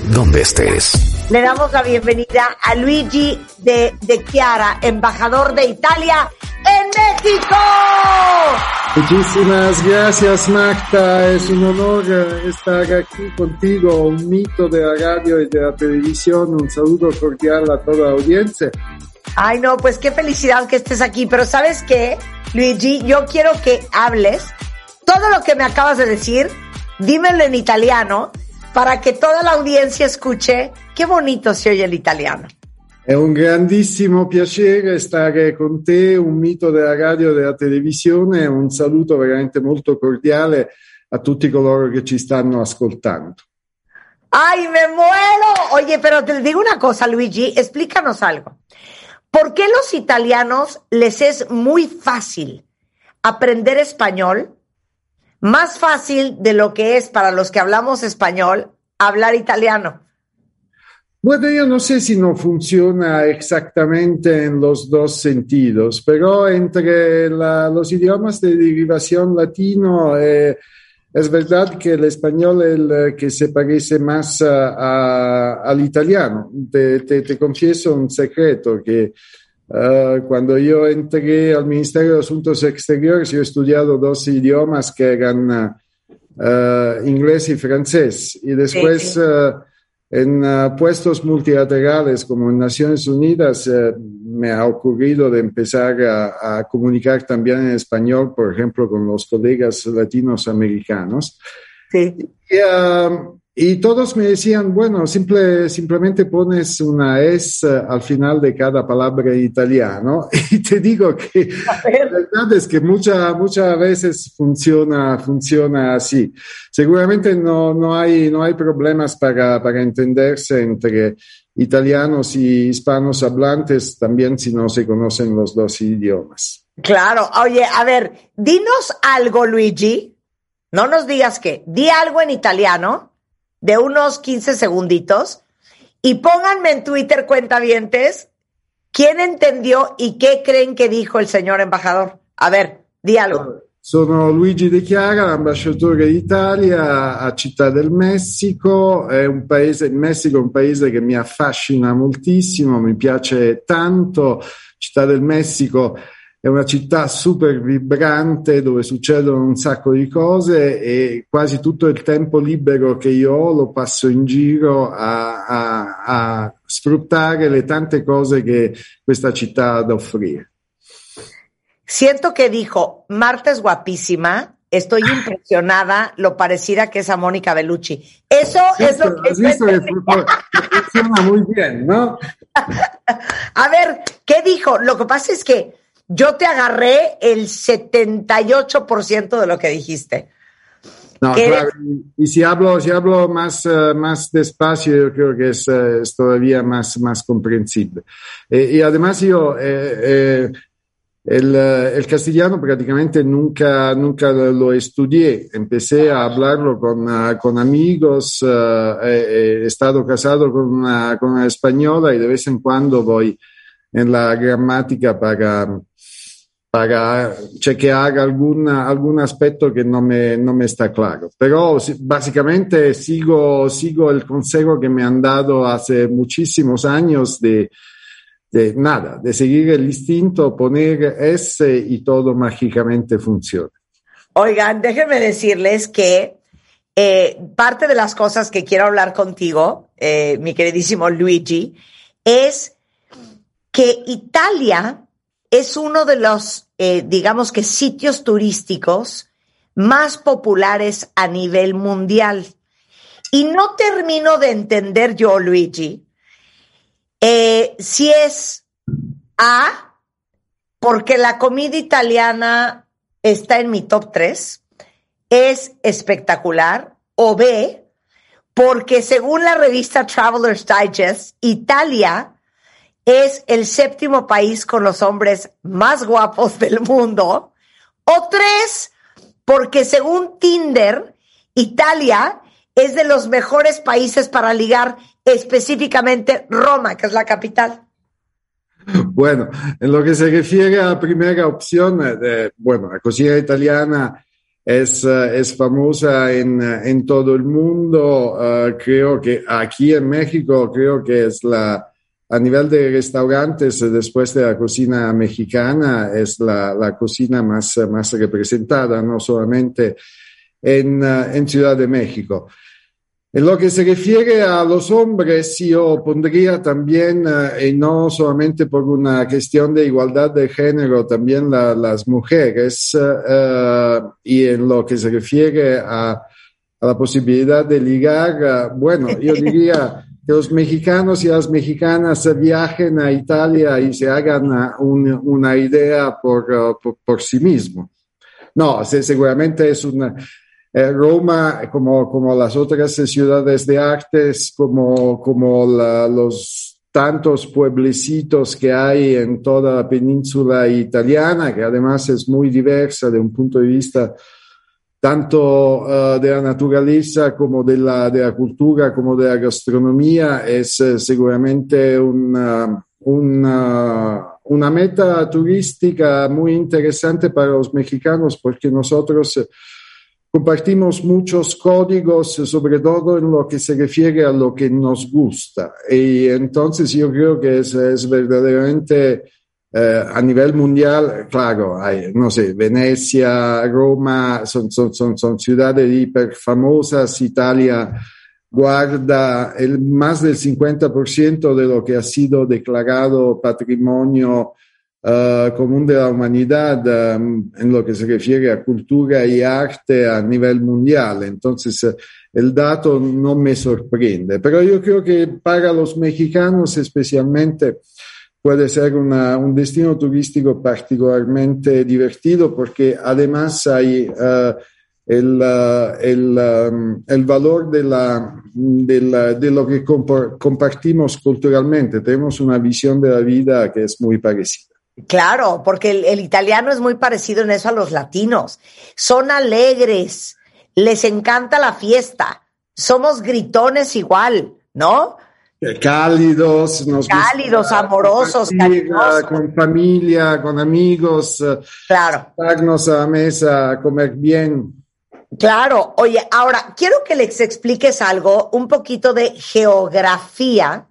donde estés. Le damos la bienvenida a Luigi de, de Chiara, embajador de Italia en México. Muchísimas gracias Magda, es un honor eh, estar aquí contigo, un mito de la radio y de la televisión, un saludo cordial a toda la audiencia. Ay no, pues qué felicidad que estés aquí, pero ¿sabes qué, Luigi? Yo quiero que hables todo lo que me acabas de decir, dímelo en italiano para que toda la audiencia escuche qué bonito se oye el italiano. È un grandissimo piacere stare con te, un mito della radio e della televisione, un saluto veramente molto cordiale a tutti coloro che ci stanno ascoltando. ¡Ay, me muero! Oye, pero te digo una cosa, Luigi, explícanos algo. ¿Por qué los italianos les es muy fácil aprender español, más fácil de lo que es para los que hablamos español hablar italiano. Bueno, yo no sé si no funciona exactamente en los dos sentidos, pero entre la, los idiomas de derivación latino, eh, es verdad que el español es el que se parece más a, a, al italiano. Te, te, te, confieso un secreto que uh, cuando yo entré al Ministerio de Asuntos Exteriores, yo he estudiado dos idiomas que eran uh, inglés y francés. Y después... Sí, sí. Uh, en uh, puestos multilaterales como en Naciones Unidas uh, me ha ocurrido de empezar a, a, comunicar también en español, por ejemplo, con los colegas latinos americanos. Sí. Y, uh, y todos me decían, bueno, simple, simplemente pones una S al final de cada palabra en italiano. Y te digo que la verdad es que muchas muchas veces funciona, funciona así. Seguramente no, no, hay, no hay problemas para, para entenderse entre italianos y hispanos hablantes, también si no se conocen los dos idiomas. Claro. Oye, a ver, dinos algo, Luigi. No nos digas que, di algo en italiano de unos 15 segunditos y pónganme en Twitter cuentavientes quién entendió y qué creen que dijo el señor embajador. A ver, di algo. Sono Luigi De Chiara, ambasciatore d'Italia a Città del Messico. È un paese, il Messico è un paese che mi affascina moltissimo, mi piace tanto. Città del Messico è una città super vibrante dove succedono un sacco di cose e quasi tutto il tempo libero che io ho lo passo in giro a, a, a sfruttare le tante cose che questa città ha da offrire. Siento que dijo, Marta es guapísima, estoy impresionada lo parecida que es a Mónica Bellucci. Eso sí, es lo que... Visto que funciona muy bien, ¿no? a ver, ¿qué dijo? Lo que pasa es que yo te agarré el 78% de lo que dijiste. No, claro. Y si hablo, si hablo más, uh, más despacio, yo creo que es, uh, es todavía más, más comprensible. Eh, y además yo, eh, eh, el, el, castellano prácticamente nunca, nunca lo estudié. Empecé a hablarlo con, uh, con amigos, he estado casado con una, con una española y de vez en cuando voy en la gramática para, para chequear algún, algún aspecto que no me, no me está claro. Pero básicamente sigo, sigo el consejo que me han dado hace muchísimos años de, de nada, de seguir el instinto, poner S y todo mágicamente funciona. Oigan, déjenme decirles que eh, parte de las cosas que quiero hablar contigo, eh, mi queridísimo Luigi, es que Italia es uno de los, eh, digamos que, sitios turísticos más populares a nivel mundial. Y no termino de entender yo, Luigi, eh, si es A, porque la comida italiana está en mi top 3, es espectacular, o B, porque según la revista Traveler's Digest, Italia es el séptimo país con los hombres más guapos del mundo. O tres, porque según Tinder, Italia es de los mejores países para ligar, específicamente Roma, que es la capital. Bueno, en lo que se refiere a la primera opción, eh, bueno, la cocina italiana es, uh, es famosa en, en, todo el mundo. Uh, creo que aquí en México, creo que es la, a nivel de restaurantes, después de la cocina mexicana, es la, la cocina más, más representada, no solamente en, en, Ciudad de México. En lo que se refiere a los hombres, yo pondría también, y no solamente por una cuestión de igualdad de género, también la, las mujeres, uh, y en lo que se refiere a, a la posibilidad de ligar, uh, bueno, yo diría que los mexicanos y las mexicanas viajen a Italia y se hagan un, una idea por, uh, por, por, sí mismo. No, seguramente es una... Eh, Roma, como, como las otras ciudades de artes, como, como los tantos pueblecitos que hay en toda la península italiana, que además es muy diversa de un punto de vista tanto uh, de la naturaleza como de la, de la, cultura, como de la gastronomía, es uh, seguramente una, una, una, meta turística muy interesante para los mexicanos porque nosotros eh, compartimos muchos códigos, sobre todo en lo que se refiere a lo que nos gusta. Y entonces yo creo que es verdaderamente eh, a nivel mundial, claro, no sé, Venecia, Roma, son, son, son, ciudades hiper famosas, Italia guarda el más del 50% de lo que ha sido declarado patrimonio uh, común de la humanidad um, en lo que se refiere a cultura y arte a nivel mundial. Entonces, el dato no me sorprende, pero yo creo que para los mexicanos especialmente, puede ser un destino turístico particularmente divertido porque además hay uh, el, uh, el, um, el, valor de, la, de, de lo que compartimos culturalmente. Tenemos una visión de la vida que es muy parecida. Claro, porque el, el italiano es muy parecido en eso a los latinos. Son alegres, les encanta la fiesta, somos gritones igual, ¿no? Cálidos, nos cálidos, amorosos, cariñosos. con familia, con amigos, claro. darnos a la mesa a comer bien. Claro, oye, ahora quiero que les expliques algo, un poquito de geografía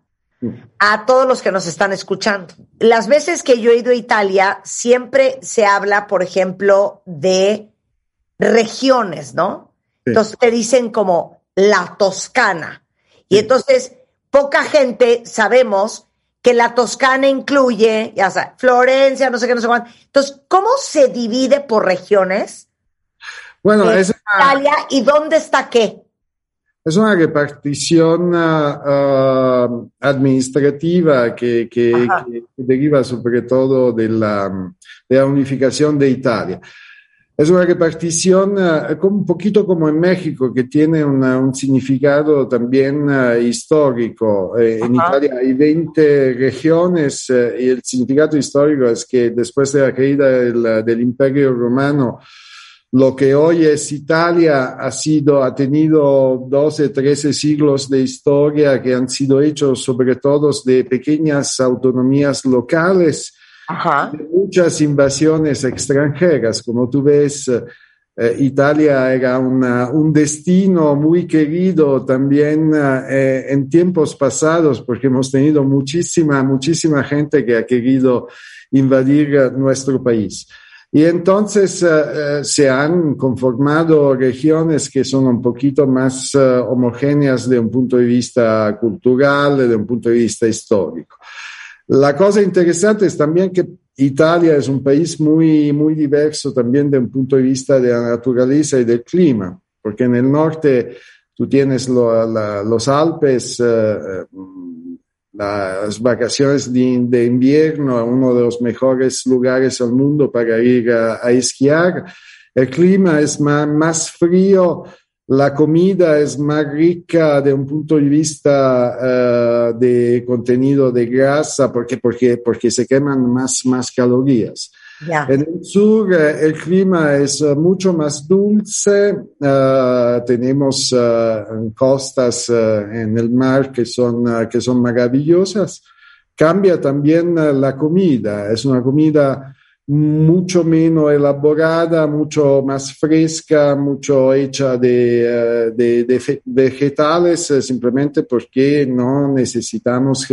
a todos los que nos están escuchando. Las veces que yo he ido a Italia, siempre se habla, por ejemplo, de regiones, ¿no? Sí. Entonces te dicen como la Toscana. Y entonces poca gente sabemos que la Toscana incluye, ya sabes, Florencia, no sé qué, no sé cuánto. Entonces, ¿cómo se divide por regiones? Bueno, es Italia y dónde está qué. Es una repartición uh, administrativa que, que, que, deriva sobre todo de la, de la unificación de Italia. Es una repartición uh, un poquito como en México, que tiene una, un significado también uh, histórico. Eh, en Italia hay 20 regiones y el significado histórico es que después de la caída del, del, Imperio Romano, lo que hoy es Italia ha sido, ha tenido 12, 13 siglos de historia que han sido hechos sobre todo de pequeñas autonomías locales Muchas invasiones extranjeras. Como tú ves, eh, Italia era una, un destino muy querido también eh, en tiempos pasados porque hemos tenido muchísima, muchísima gente que ha querido invadir nuestro país. Y entonces se han conformado regiones que son un poquito más homogéneas de un punto de vista cultural, de un punto de vista histórico. La cosa interesante es también que Italia es un país muy, muy diverso también de un punto de vista de la naturaleza y del clima, porque en el norte tú tienes los Alpes, uh, las vacaciones de, de, invierno, uno de los mejores lugares del mundo para ir a, a esquiar. El clima es más, más, frío, la comida es más rica de un punto de vista uh, de contenido de grasa porque, porque, porque se queman más, más calorías. Yeah. En el sur uh, el clima es uh, mucho más dulce, tenemos costas en el mar que son, que son maravillosas. Cambia también la comida, es una comida mucho menos elaborada, mucho más fresca, mucho hecha de, de, de vegetales, simplemente porque no necesitamos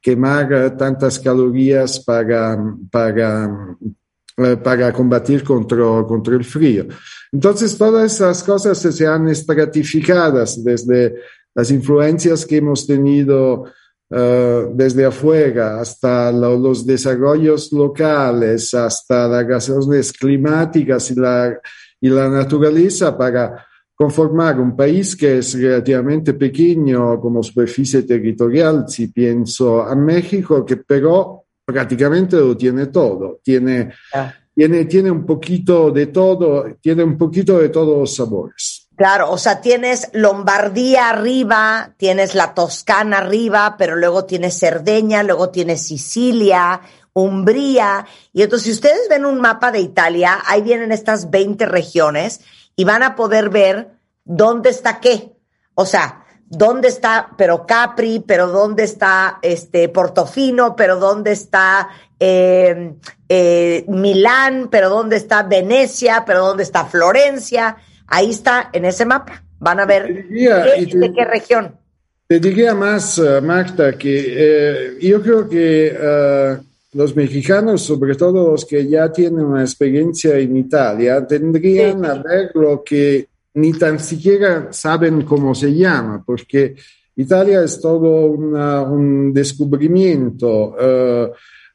quemar tantas calorías para, para, para combatir contra, contra el frío. Entonces, todas esas cosas se han estratificadas desde las influencias que hemos tenido Uh, desde afuera hasta lo, los desarrollos locales, hasta las razones climáticas y la, y la naturaleza para conformar un país que es relativamente pequeño como superficie territorial, si pienso a México, que pero prácticamente lo tiene todo, tiene, Ah. tiene, tiene un poquito de todo, tiene un poquito de todos los sabores. Claro, o sea, tienes Lombardía arriba, tienes la Toscana arriba, pero luego tienes Cerdeña, luego tienes Sicilia, Umbría. Y entonces, si ustedes ven un mapa de Italia, ahí vienen estas 20 regiones y van a poder ver dónde está qué. O sea, dónde está, pero Capri, pero dónde está este Portofino, pero dónde está eh, eh, Milán, pero dónde está Venecia, pero dónde está Florencia. Ahí está en ese mapa. Van a ver diría, qué- te- de qué región. Te diría más, eh, Marta, que eh, yo creo que eh, los mexicanos, sobre todo los que ya tienen una experiencia en Italia, tendrían Sí. a ver lo que ni tan siquiera saben cómo se llama, porque Italia es todo una- un descubrimiento.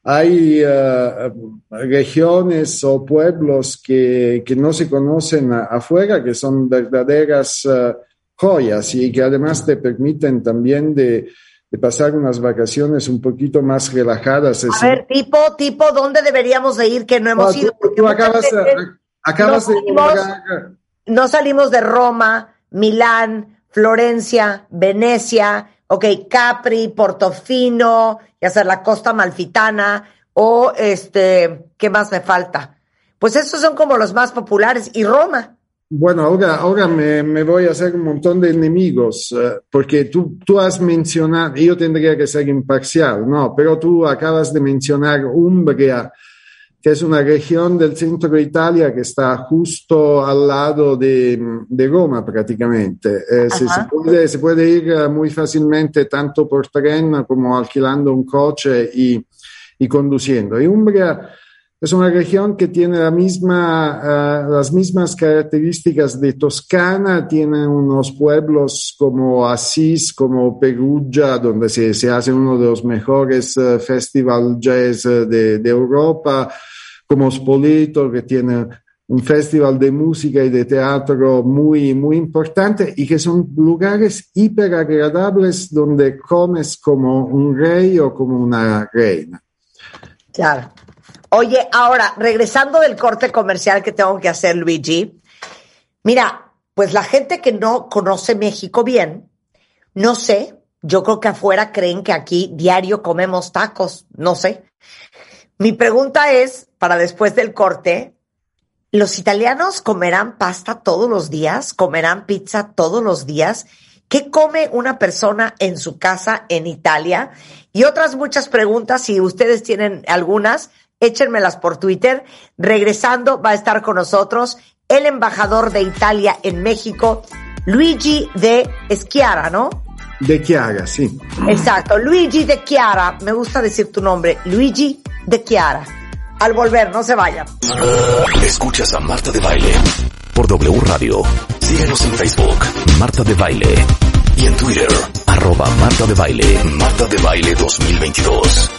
Hay eh, regiones o pueblos que, que no se conocen a- afuera, que son verdaderas eh, joyas y que además te permiten también de, de pasar unas vacaciones un poquito más relajadas. A ver, tipo, tipo, ¿dónde deberíamos de ir que no hemos tú- ido? Tú muchas acabas, veces acabas no de salimos- no salimos de Roma, Milán, Florencia, Venecia, ok, Capri, Portofino, ya sea la costa malfitana, o este, ¿qué más me falta? Pues esos son como los más populares, y Roma. Bueno, ahora, me voy a hacer un montón de enemigos, eh, porque tú, tú has mencionado, yo tendría que ser imparcial, ¿no? Pero tú acabas de mencionar Umbria, que es una región del centro de Italia que está justo al lado de, de Roma prácticamente. Eh, se, puede, se puede ir eh, muy fácilmente tanto por tren como alquilando un coche y, y conduciendo. Y Umbria es una región que tiene la misma, eh, las mismas características de Toscana, tiene unos pueblos como Asís, como Perugia, donde se, se hace uno de los mejores eh, festival jazz de, de Europa, como Spoleto, que tiene un festival de música y de teatro muy, muy importante y que son lugares hiper agradables donde comes como un rey o como una reina. Claro. Oye, ahora, regresando del corte comercial que tengo que hacer, Luigi, mira, pues la gente que no conoce México bien, no sé, yo creo que afuera creen que aquí diario comemos tacos, no sé. Mi pregunta es, para después del corte, ¿los italianos comerán pasta todos los días? ¿Comerán pizza todos los días? ¿Qué come una persona en su casa en Italia? Y otras muchas preguntas, si ustedes tienen algunas, échenmelas por Twitter. Regresando va a estar con nosotros el embajador de Italia en México, Luigi de Schiara, ¿no? De Chiara, sí. Exacto, Luigi de Chiara. Me gusta decir tu nombre, Luigi de Chiara. Al volver, no se vayan. Escuchas a Marta de Baile por W Radio. Síguenos en Facebook, Marta de Baile. Y en Twitter, arroba Marta de Baile, Marta de Baile 2022.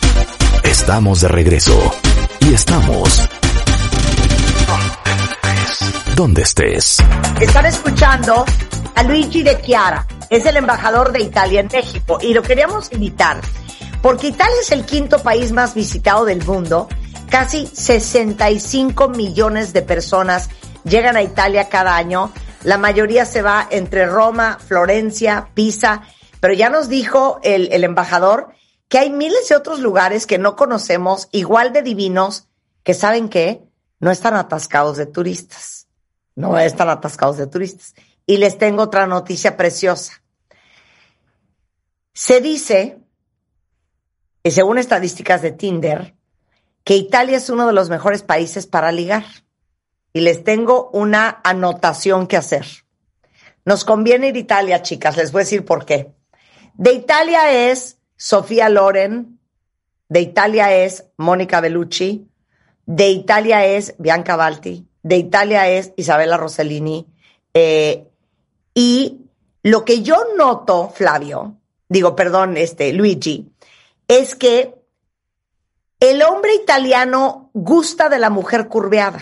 Estamos de regreso. Y estamos... Donde estés. Están escuchando a Luigi de Chiara, es el embajador de Italia en México y lo queríamos invitar porque Italia es el quinto país más visitado del mundo. Casi 65 millones de personas llegan a Italia cada año. La mayoría se va entre Roma, Florencia, Pisa, pero ya nos dijo el, embajador que hay miles de otros lugares que no conocemos, igual de divinos, que saben que no están atascados de turistas no están atascados de turistas. Y les tengo otra noticia preciosa. Se dice, y según estadísticas de Tinder, que Italia es uno de los mejores países para ligar. Y les tengo una anotación que hacer. Nos conviene ir a Italia, chicas, les voy a decir por qué. De Italia es Sofía Loren, de Italia es Mónica Bellucci, de Italia es Bianca Balti, de Italia es Isabella Rossellini. eh, y lo que yo noto, Flavio, digo, perdón, este, Luigi, es que el hombre italiano gusta de la mujer curveada.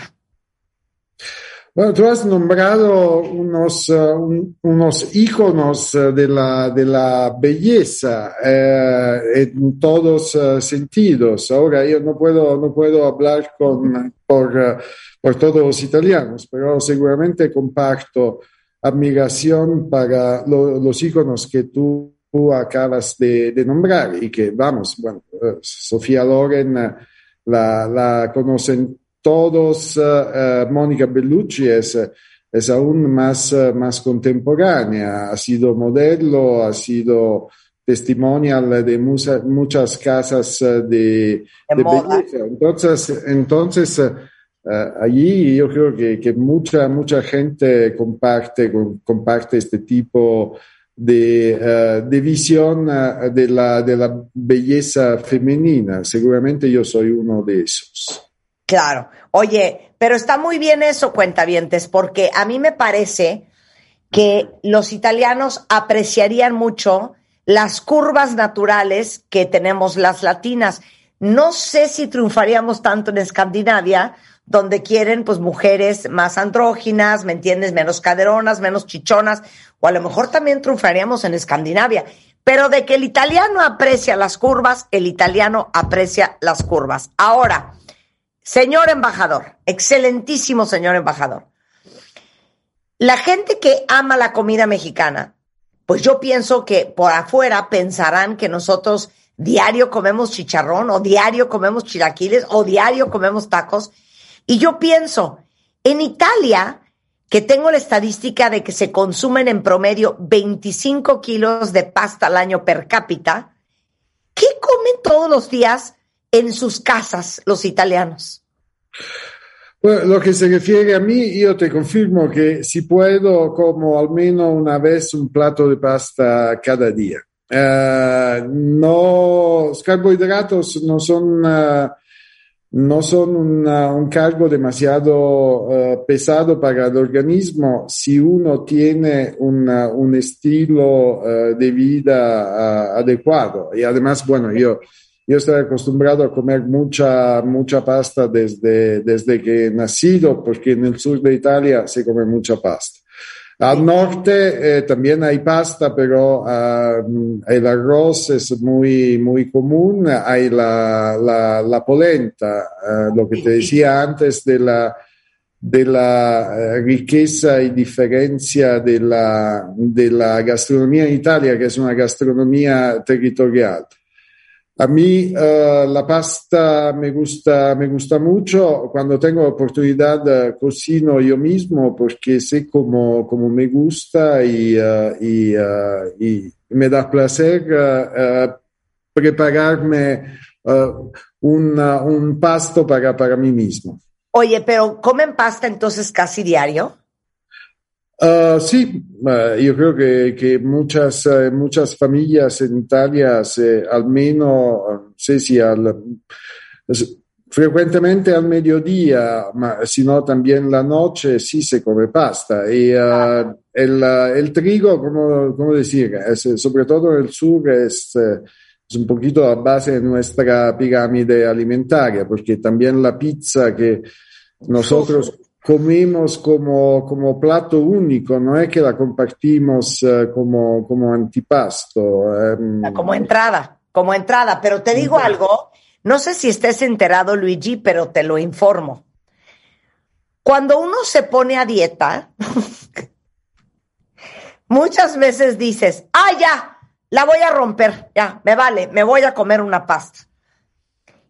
Bueno, tú has nombrado unos, uh, un, unos íconos uh, de la, de la belleza eh, en todos uh, sentidos. Ahora yo no puedo, no puedo hablar con, por, por todos los italianos, pero seguramente comparto admiración para lo- los íconos que tú, tú acabas de, de nombrar y que, vamos, bueno, eh, Sofía Loren eh, la, la conocen todos, eh, Mónica Bellucci es, es aún más, más contemporánea, ha sido modelo, ha sido testimonial de musa- muchas casas de, De belleza. Entonces, entonces allí yo creo que, que mucha, mucha gente comparte, con- comparte este tipo de, eh, de visión eh, de la, de la belleza femenina. Seguramente yo soy uno de esos. Claro. Oye, pero está muy bien eso, cuentavientes, porque a mí me parece que los italianos apreciarían mucho las curvas naturales que tenemos las latinas. No sé si triunfaríamos tanto en Escandinavia, donde quieren pues mujeres más andróginas, ¿me entiendes? Menos caderonas, menos chichonas, o a lo mejor también triunfaríamos en Escandinavia. Pero de que el italiano aprecia las curvas, el italiano aprecia las curvas. Ahora, Señor embajador, excelentísimo señor embajador. La gente que ama la comida mexicana, pues yo pienso que por afuera pensarán que nosotros diario comemos chicharrón o diario comemos chilaquiles o diario comemos tacos. Y yo pienso, en Italia, que tengo la estadística de que se consumen en promedio 25 kilos de pasta al año per cápita, ¿qué comen todos los días en sus casas los italianos? Lo que se refiere a mí, yo te confirmo que si puedo, como al menos una vez un plato de pasta cada día. Eh, no, los carbohidratos no son, eh, no son un cargo demasiado eh, pesado para el organismo si uno tiene un estilo eh, de vida eh, adecuado. Y además, bueno, yo, yo estoy acostumbrado a comer mucha, mucha pasta desde, desde que he nacido, porque en el sur de Italia se come mucha pasta. Al norte eh, también hay pasta, pero ah, el arroz es muy, muy común. Hay la, la, la polenta, ah, lo que te decía antes de la, de la eh, riqueza y diferencia de la, de la gastronomía en Italia, que es una gastronomía territorial. A mí eh, la pasta me gusta, me gusta mucho. Cuando tengo oportunidad eh, cocino yo mismo porque sé cómo, cómo me gusta y, eh, y, eh, y me da placer prepararme una- un pasto para, para mí mismo. Oye, pero ¿comen pasta entonces casi diario? Ah, sí, yo creo que, que muchas, eh, muchas familias en Italia, se, al menos, al- es- frecuentemente al mediodía, sino también la noche, sí se come pasta. Y ah, el, ah, el trigo, como, como decir, es, sobre todo en el sur, es, eh, es un poquito la base de nuestra pirámide alimentaria, porque también la pizza que nosotros comemos como, como plato único, no es que la compartimos eh, como, como antipasto. em, Como entrada, como entrada. Pero te digo algo, no sé si estés enterado, Luigi, pero te lo informo. Cuando uno se pone a dieta, muchas veces dices, ah, ya, la voy a romper, ya, me vale, me voy a comer una pasta.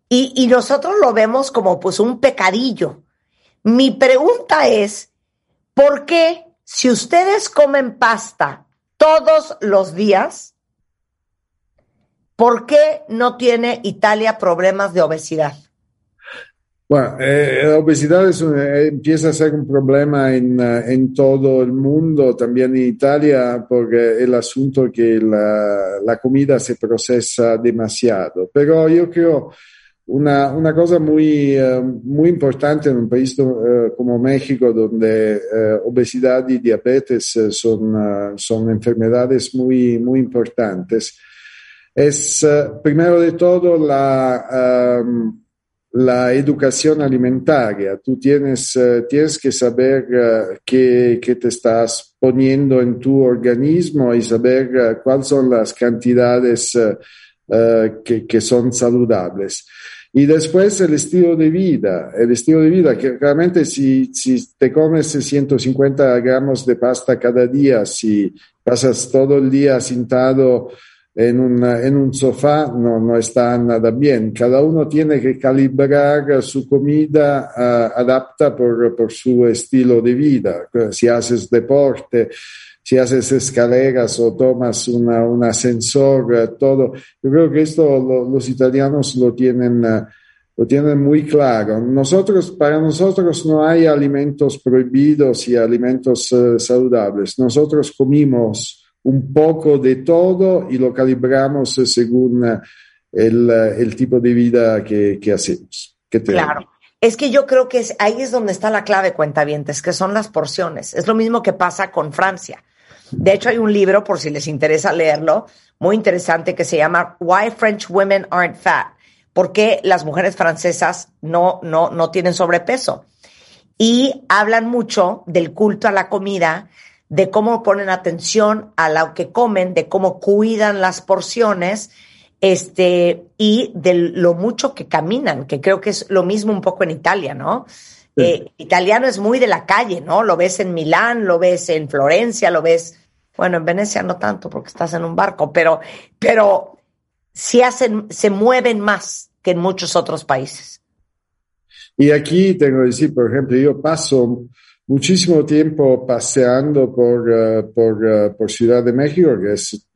Y, y nosotros lo vemos como pues un pecadillo. Mi pregunta es, ¿por qué si ustedes comen pasta todos los días, ¿por qué no tiene Italia problemas de obesidad? Bueno, eh, la obesidad es un- eh, empieza a ser un problema en, eh, en todo el mundo, también en Italia, porque el asunto que la, la comida se procesa demasiado. Pero yo creo una, una cosa muy, eh, muy importante en un país eh, como México, donde eh, obesidad y diabetes son, son enfermedades muy, muy importantes, es primero de todo la... em, la educación alimentaria. Tú tienes, tienes que saber qué, qué te estás poniendo en tu organismo y saber cuáles son las cantidades que, que son saludables. Y después el estilo de vida, el estilo de vida, que realmente si, si te comes 150 gramos de pasta cada día, si pasas todo el día sentado en, una, en un sofá, no, no está nada bien. Cada uno tiene que calibrar su comida uh, adapta por, por su estilo de vida. Si haces deporte, si haces escaleras o tomas una, un ascensor, todo. Yo creo que esto lo, los italianos lo tienen, uh, lo tienen muy claro. Nosotros, para nosotros no hay alimentos prohibidos y alimentos uh, saludables. Nosotros comimos un poco de todo y lo calibramos según el, el tipo de vida que, que hacemos. Claro. Es que yo creo que es, ahí es donde está la clave, cuentavientes, que son las porciones. Es lo mismo que pasa con Francia. De hecho, hay un libro, por si les interesa leerlo, muy interesante que se llama Why French Women Aren't Fat. ¿Por qué las mujeres francesas no, no, no tienen sobrepeso? Y hablan mucho del culto a la comida, de cómo ponen atención a lo que comen, de cómo cuidan las porciones, este, y de lo mucho que caminan, que creo que es lo mismo un poco en Italia, ¿no? Eh, italiano es muy de la calle, ¿no? Lo ves en Milán, lo ves en Florencia, lo ves, bueno, en Venecia no tanto porque estás en un barco, pero, pero sí hacen, se mueven más que en muchos otros países. Y aquí tengo que decir, por ejemplo, yo paso muchísimo tiempo paseando por, uh, por, uh, por, Ciudad de México, que es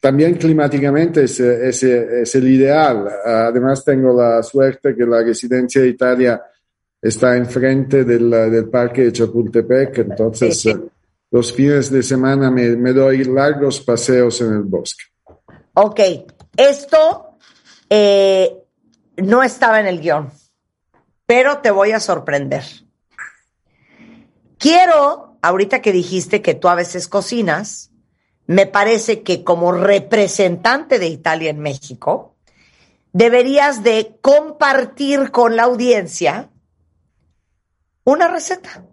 también climáticamente es, es, es el ideal. Además, tengo la suerte que la residencia de Italia está enfrente del, del parque de Chapultepec, entonces sí, sí. Los fines de semana me, doy largos paseos en el bosque. Ok, esto eh, no estaba en el guion, pero te voy a sorprender. Quiero, ahorita que dijiste que tú a veces cocinas, me parece que como representante de Italia en México, deberías de compartir con la audiencia una receta.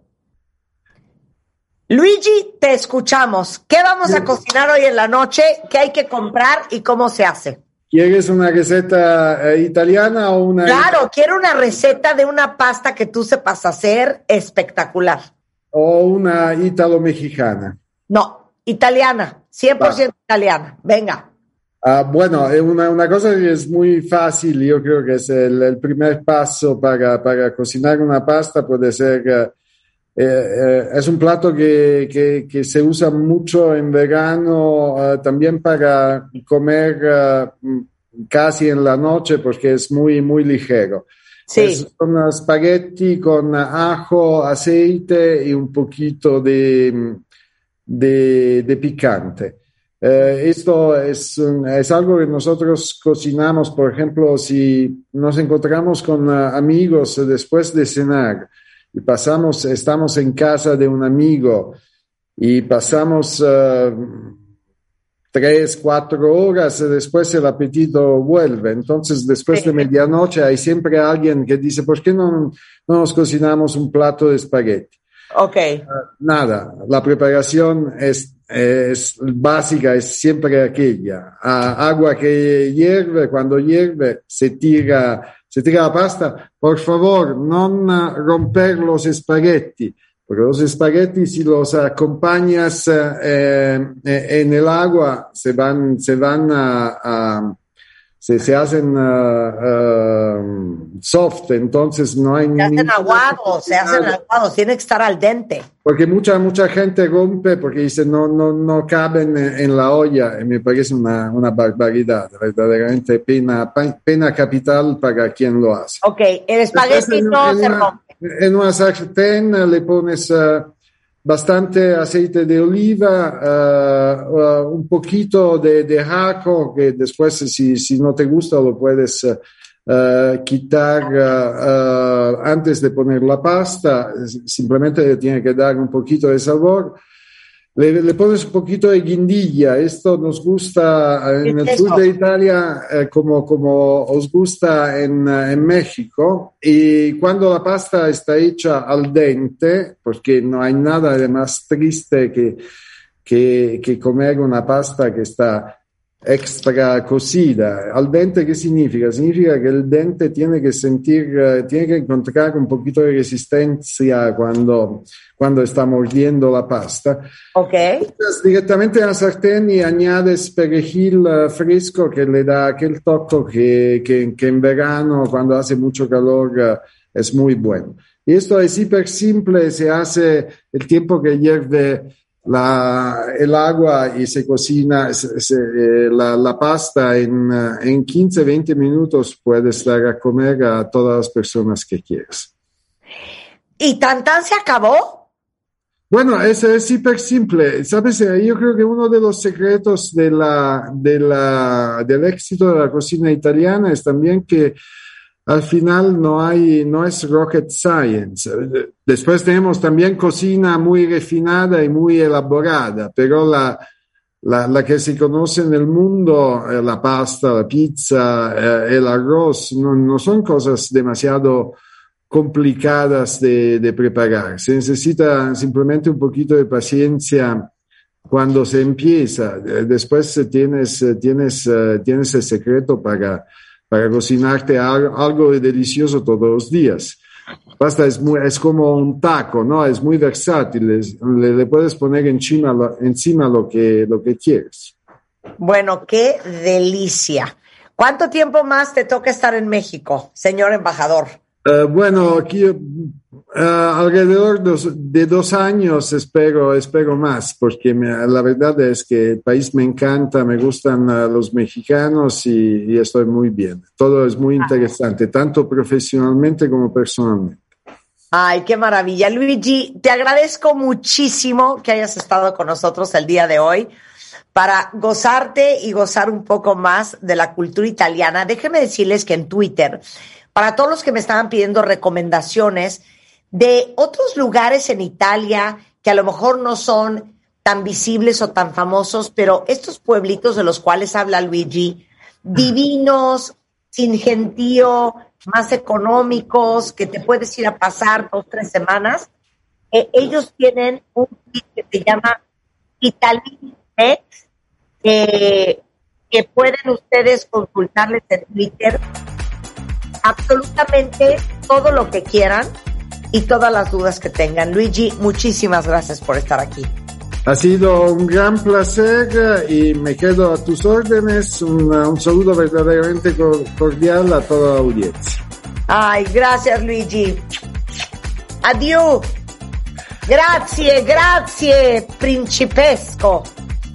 Luigi, te escuchamos. ¿Qué vamos a cocinar hoy en la noche? ¿Qué hay que comprar y cómo se hace? ¿Quieres una receta eh, italiana o una? Claro, quiero una receta de una pasta que tú sepas hacer espectacular. ¿O una italo-mexicana? No, italiana, 100% ah. italiana. Venga. Uh, bueno, una, una, cosa que es muy fácil, yo creo que es el, el primer paso para, para, cocinar una pasta, puede ser, uh, eh, es un plato que, que, que, se usa mucho en verano, uh, también para comer casi en la noche, porque es muy, muy ligero. Sí. Es un spaghetti con ajo, aceite y un poquito de, de, de picante. Eh, esto es, es, algo que nosotros cocinamos, por ejemplo, si nos encontramos con amigos después de cenar y pasamos, estamos en casa de un amigo y pasamos uh, tres, cuatro horas, después el apetito vuelve. Entonces, después de medianoche hay siempre alguien que dice, ¿por qué no, no nos cocinamos un plato de espagueti? Ok. Uh, nada, la preparación es es básica, es siempre aquella. A agua que hierve, cuando hierve, se tira, se tira la pasta. Por favor, no romper los espaguetti, porque los espaguetti, si los acompañas eh, en el agua, se van, se van a, a se, se, hacen uh, uh, soft, entonces no hay... Se hacen aguados, se hacen aguados, tiene que estar al dente. Porque mucha, mucha gente rompe porque dice no, no, no caben en la olla y me parece una, una barbaridad, verdaderamente pena, pena capital para quien lo hace. Ok, el espagueti no se rompe. En una sartén le pones... Uh, bastante aceite de oliva, uh, un poquito de, de, ajo, que después si, si, no te gusta lo puedes uh, quitar antes de poner la pasta, simplemente le tiene que dar un poquito de sabor. Le, le, pones un poquito de guindilla, esto nos gusta en el sur de Italia eh, como, como os gusta en, en, México. Y cuando la pasta está hecha al dente, porque no hay nada de más triste que, que, que comer una pasta que está extra cocida. Al dente, ¿qué significa? Significa que el dente tiene que sentir, eh, tiene que encontrar un poquito de resistencia cuando, cuando está mordiendo la pasta. Ok. Entonces, directamente en la sartén y añades perejil eh, fresco que le da aquel toque que, que, que en verano, cuando hace mucho calor, eh, es muy bueno. Y esto es hiper simple, se hace el tiempo que hierve la, el agua y se cocina se, se, eh, la, la, pasta en, uh, en 15, 20 minutos puedes dar a comer a todas las personas que quieras. ¿Y tan tan se acabó? Bueno, eso es hiper simple. Sabes, eh, yo creo que uno de los secretos de la, de la, del éxito de la cocina italiana es también que al final no hay, no es rocket science. Después tenemos también cocina muy refinada y muy elaborada, pero la, la, que se conoce en el mundo, eh, la pasta, la pizza, eh, el arroz, no, no, son cosas demasiado complicadas de, de, preparar. Se necesita simplemente un poquito de paciencia cuando se empieza. Después tienes, tienes, tienes el secreto para para cocinarte algo delicioso todos los días. Pasta es, muy, es como un taco, ¿no? Es muy versátil, le, le, puedes poner encima, encima lo, que, lo que quieres. Bueno, qué delicia. ¿Cuánto tiempo más te toca estar en México, señor embajador? Uh, bueno, aquí uh, alrededor de dos, de dos, años espero, espero más, porque me, la verdad es que el país me encanta, me gustan uh, los mexicanos y, y, estoy muy bien. Todo es muy interesante, tanto profesionalmente como personalmente. Ay, qué maravilla. Luigi, te agradezco muchísimo que hayas estado con nosotros el día de hoy para gozarte y gozar un poco más de la cultura italiana. Déjenme decirles que en Twitter para todos los que me estaban pidiendo recomendaciones de otros lugares en Italia que a lo mejor no son tan visibles o tan famosos, pero estos pueblitos de los cuales habla Luigi, divinos, sin gentío, más económicos, que te puedes ir a pasar dos, tres semanas, eh, ellos tienen un kit que se llama Italy Pet, eh, que pueden ustedes consultarles en Twitter absolutamente todo lo que quieran y todas las dudas que tengan. Luigi, muchísimas gracias por estar aquí. Ha sido un gran placer y me quedo a tus órdenes. Un, un saludo verdaderamente cordial a toda la audiencia. Ay, gracias Luigi. Adiós. Grazie, grazie, principesco.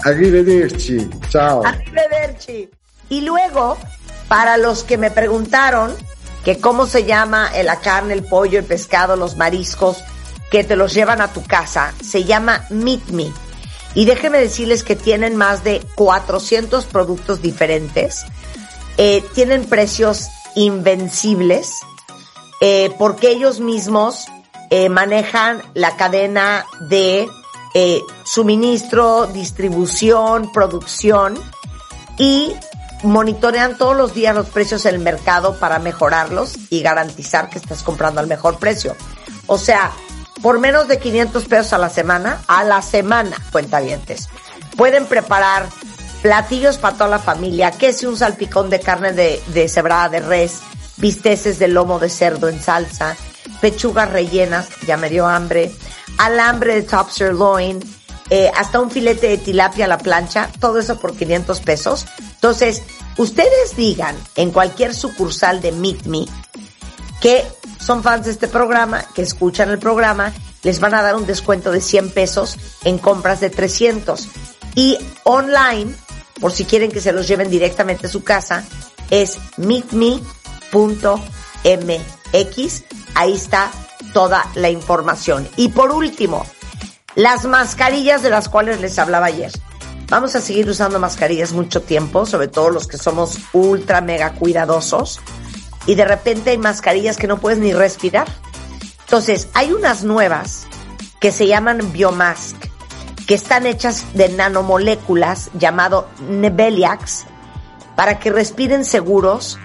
Arrivederci. Ciao. Arrivederci. Y luego, para los que me preguntaron que cómo se llama la carne, el pollo, el pescado, los mariscos, que te los llevan a tu casa, se llama Meet Me. Y déjenme decirles que tienen más de 400 productos diferentes, eh, tienen precios invencibles, eh, porque ellos mismos eh, manejan la cadena de suministro, distribución, producción y monitorean todos los días los precios en el mercado para mejorarlos y garantizar que estás comprando al mejor precio. O sea, por menos de 500 pesos a la semana, a la semana, cuentavientes, pueden preparar platillos para toda la familia, que es un salpicón de carne de, de cebrada de res, bisteces de lomo de cerdo en salsa, pechugas rellenas, ya me dio hambre, alambre de top sirloin, eh, hasta un filete de tilapia a la plancha, todo eso por 500 pesos. Entonces, ustedes digan en cualquier sucursal de Meet Me que son fans de este programa, que escuchan el programa, les van a dar un descuento de 100 pesos en compras de 300. Y online, por si quieren que se los lleven directamente a su casa, es meetme.mx. Ahí está toda la información. Y por último, las mascarillas de las cuales les hablaba ayer. Vamos a seguir usando mascarillas mucho tiempo, sobre todo los que somos ultra mega cuidadosos. Y de repente hay mascarillas que no puedes ni respirar. Entonces, hay unas nuevas que se llaman Biomask, que están hechas de nanomoléculas llamado Nebeliax, para que respiren seguros,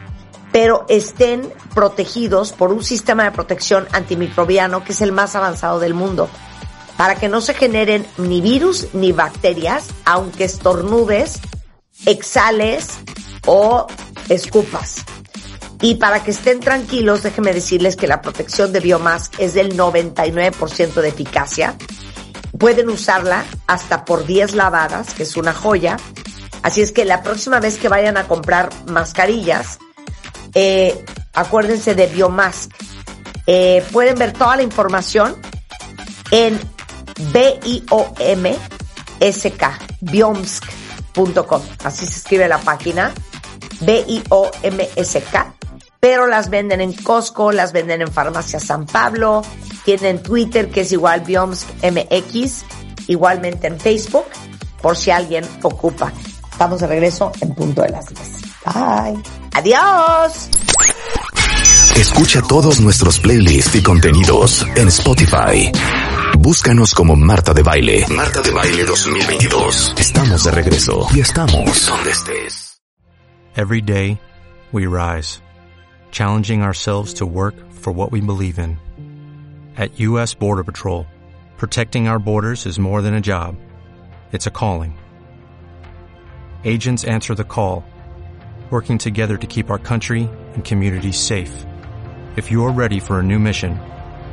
pero estén protegidos por un sistema de protección antimicrobiano que es el más avanzado del mundo para que no se generen ni virus ni bacterias, aunque estornudes exhales o escupas. Y para que estén tranquilos, déjenme decirles que la protección de Biomask es del 99% de eficacia. Pueden usarla hasta por 10 lavadas, que es una joya. Así es que la próxima vez que vayan a comprar mascarillas, eh, acuérdense de Biomask. Eh, pueden ver toda la información en B-I-O-M-S-K, biomsk.com. Así se escribe la página. B-I-O-M-S-K. Pero las venden en Costco, las venden en Farmacia San Pablo, tienen Twitter que es igual Biomsk MX, igualmente en Facebook, por si alguien ocupa. Estamos de regreso en punto de las 10. Bye. Adiós. Escucha todos nuestros playlists y contenidos en Spotify. Búscanos como Marta de Baile. Marta de Baile 2022. Estamos de regreso y estamos donde estés. Every day, we rise, challenging ourselves to work for what we believe in. At U.S. Border Patrol, protecting our borders is more than a job. It's a calling. Agents answer the call, working together to keep our country and communities safe. If you're ready for a new mission,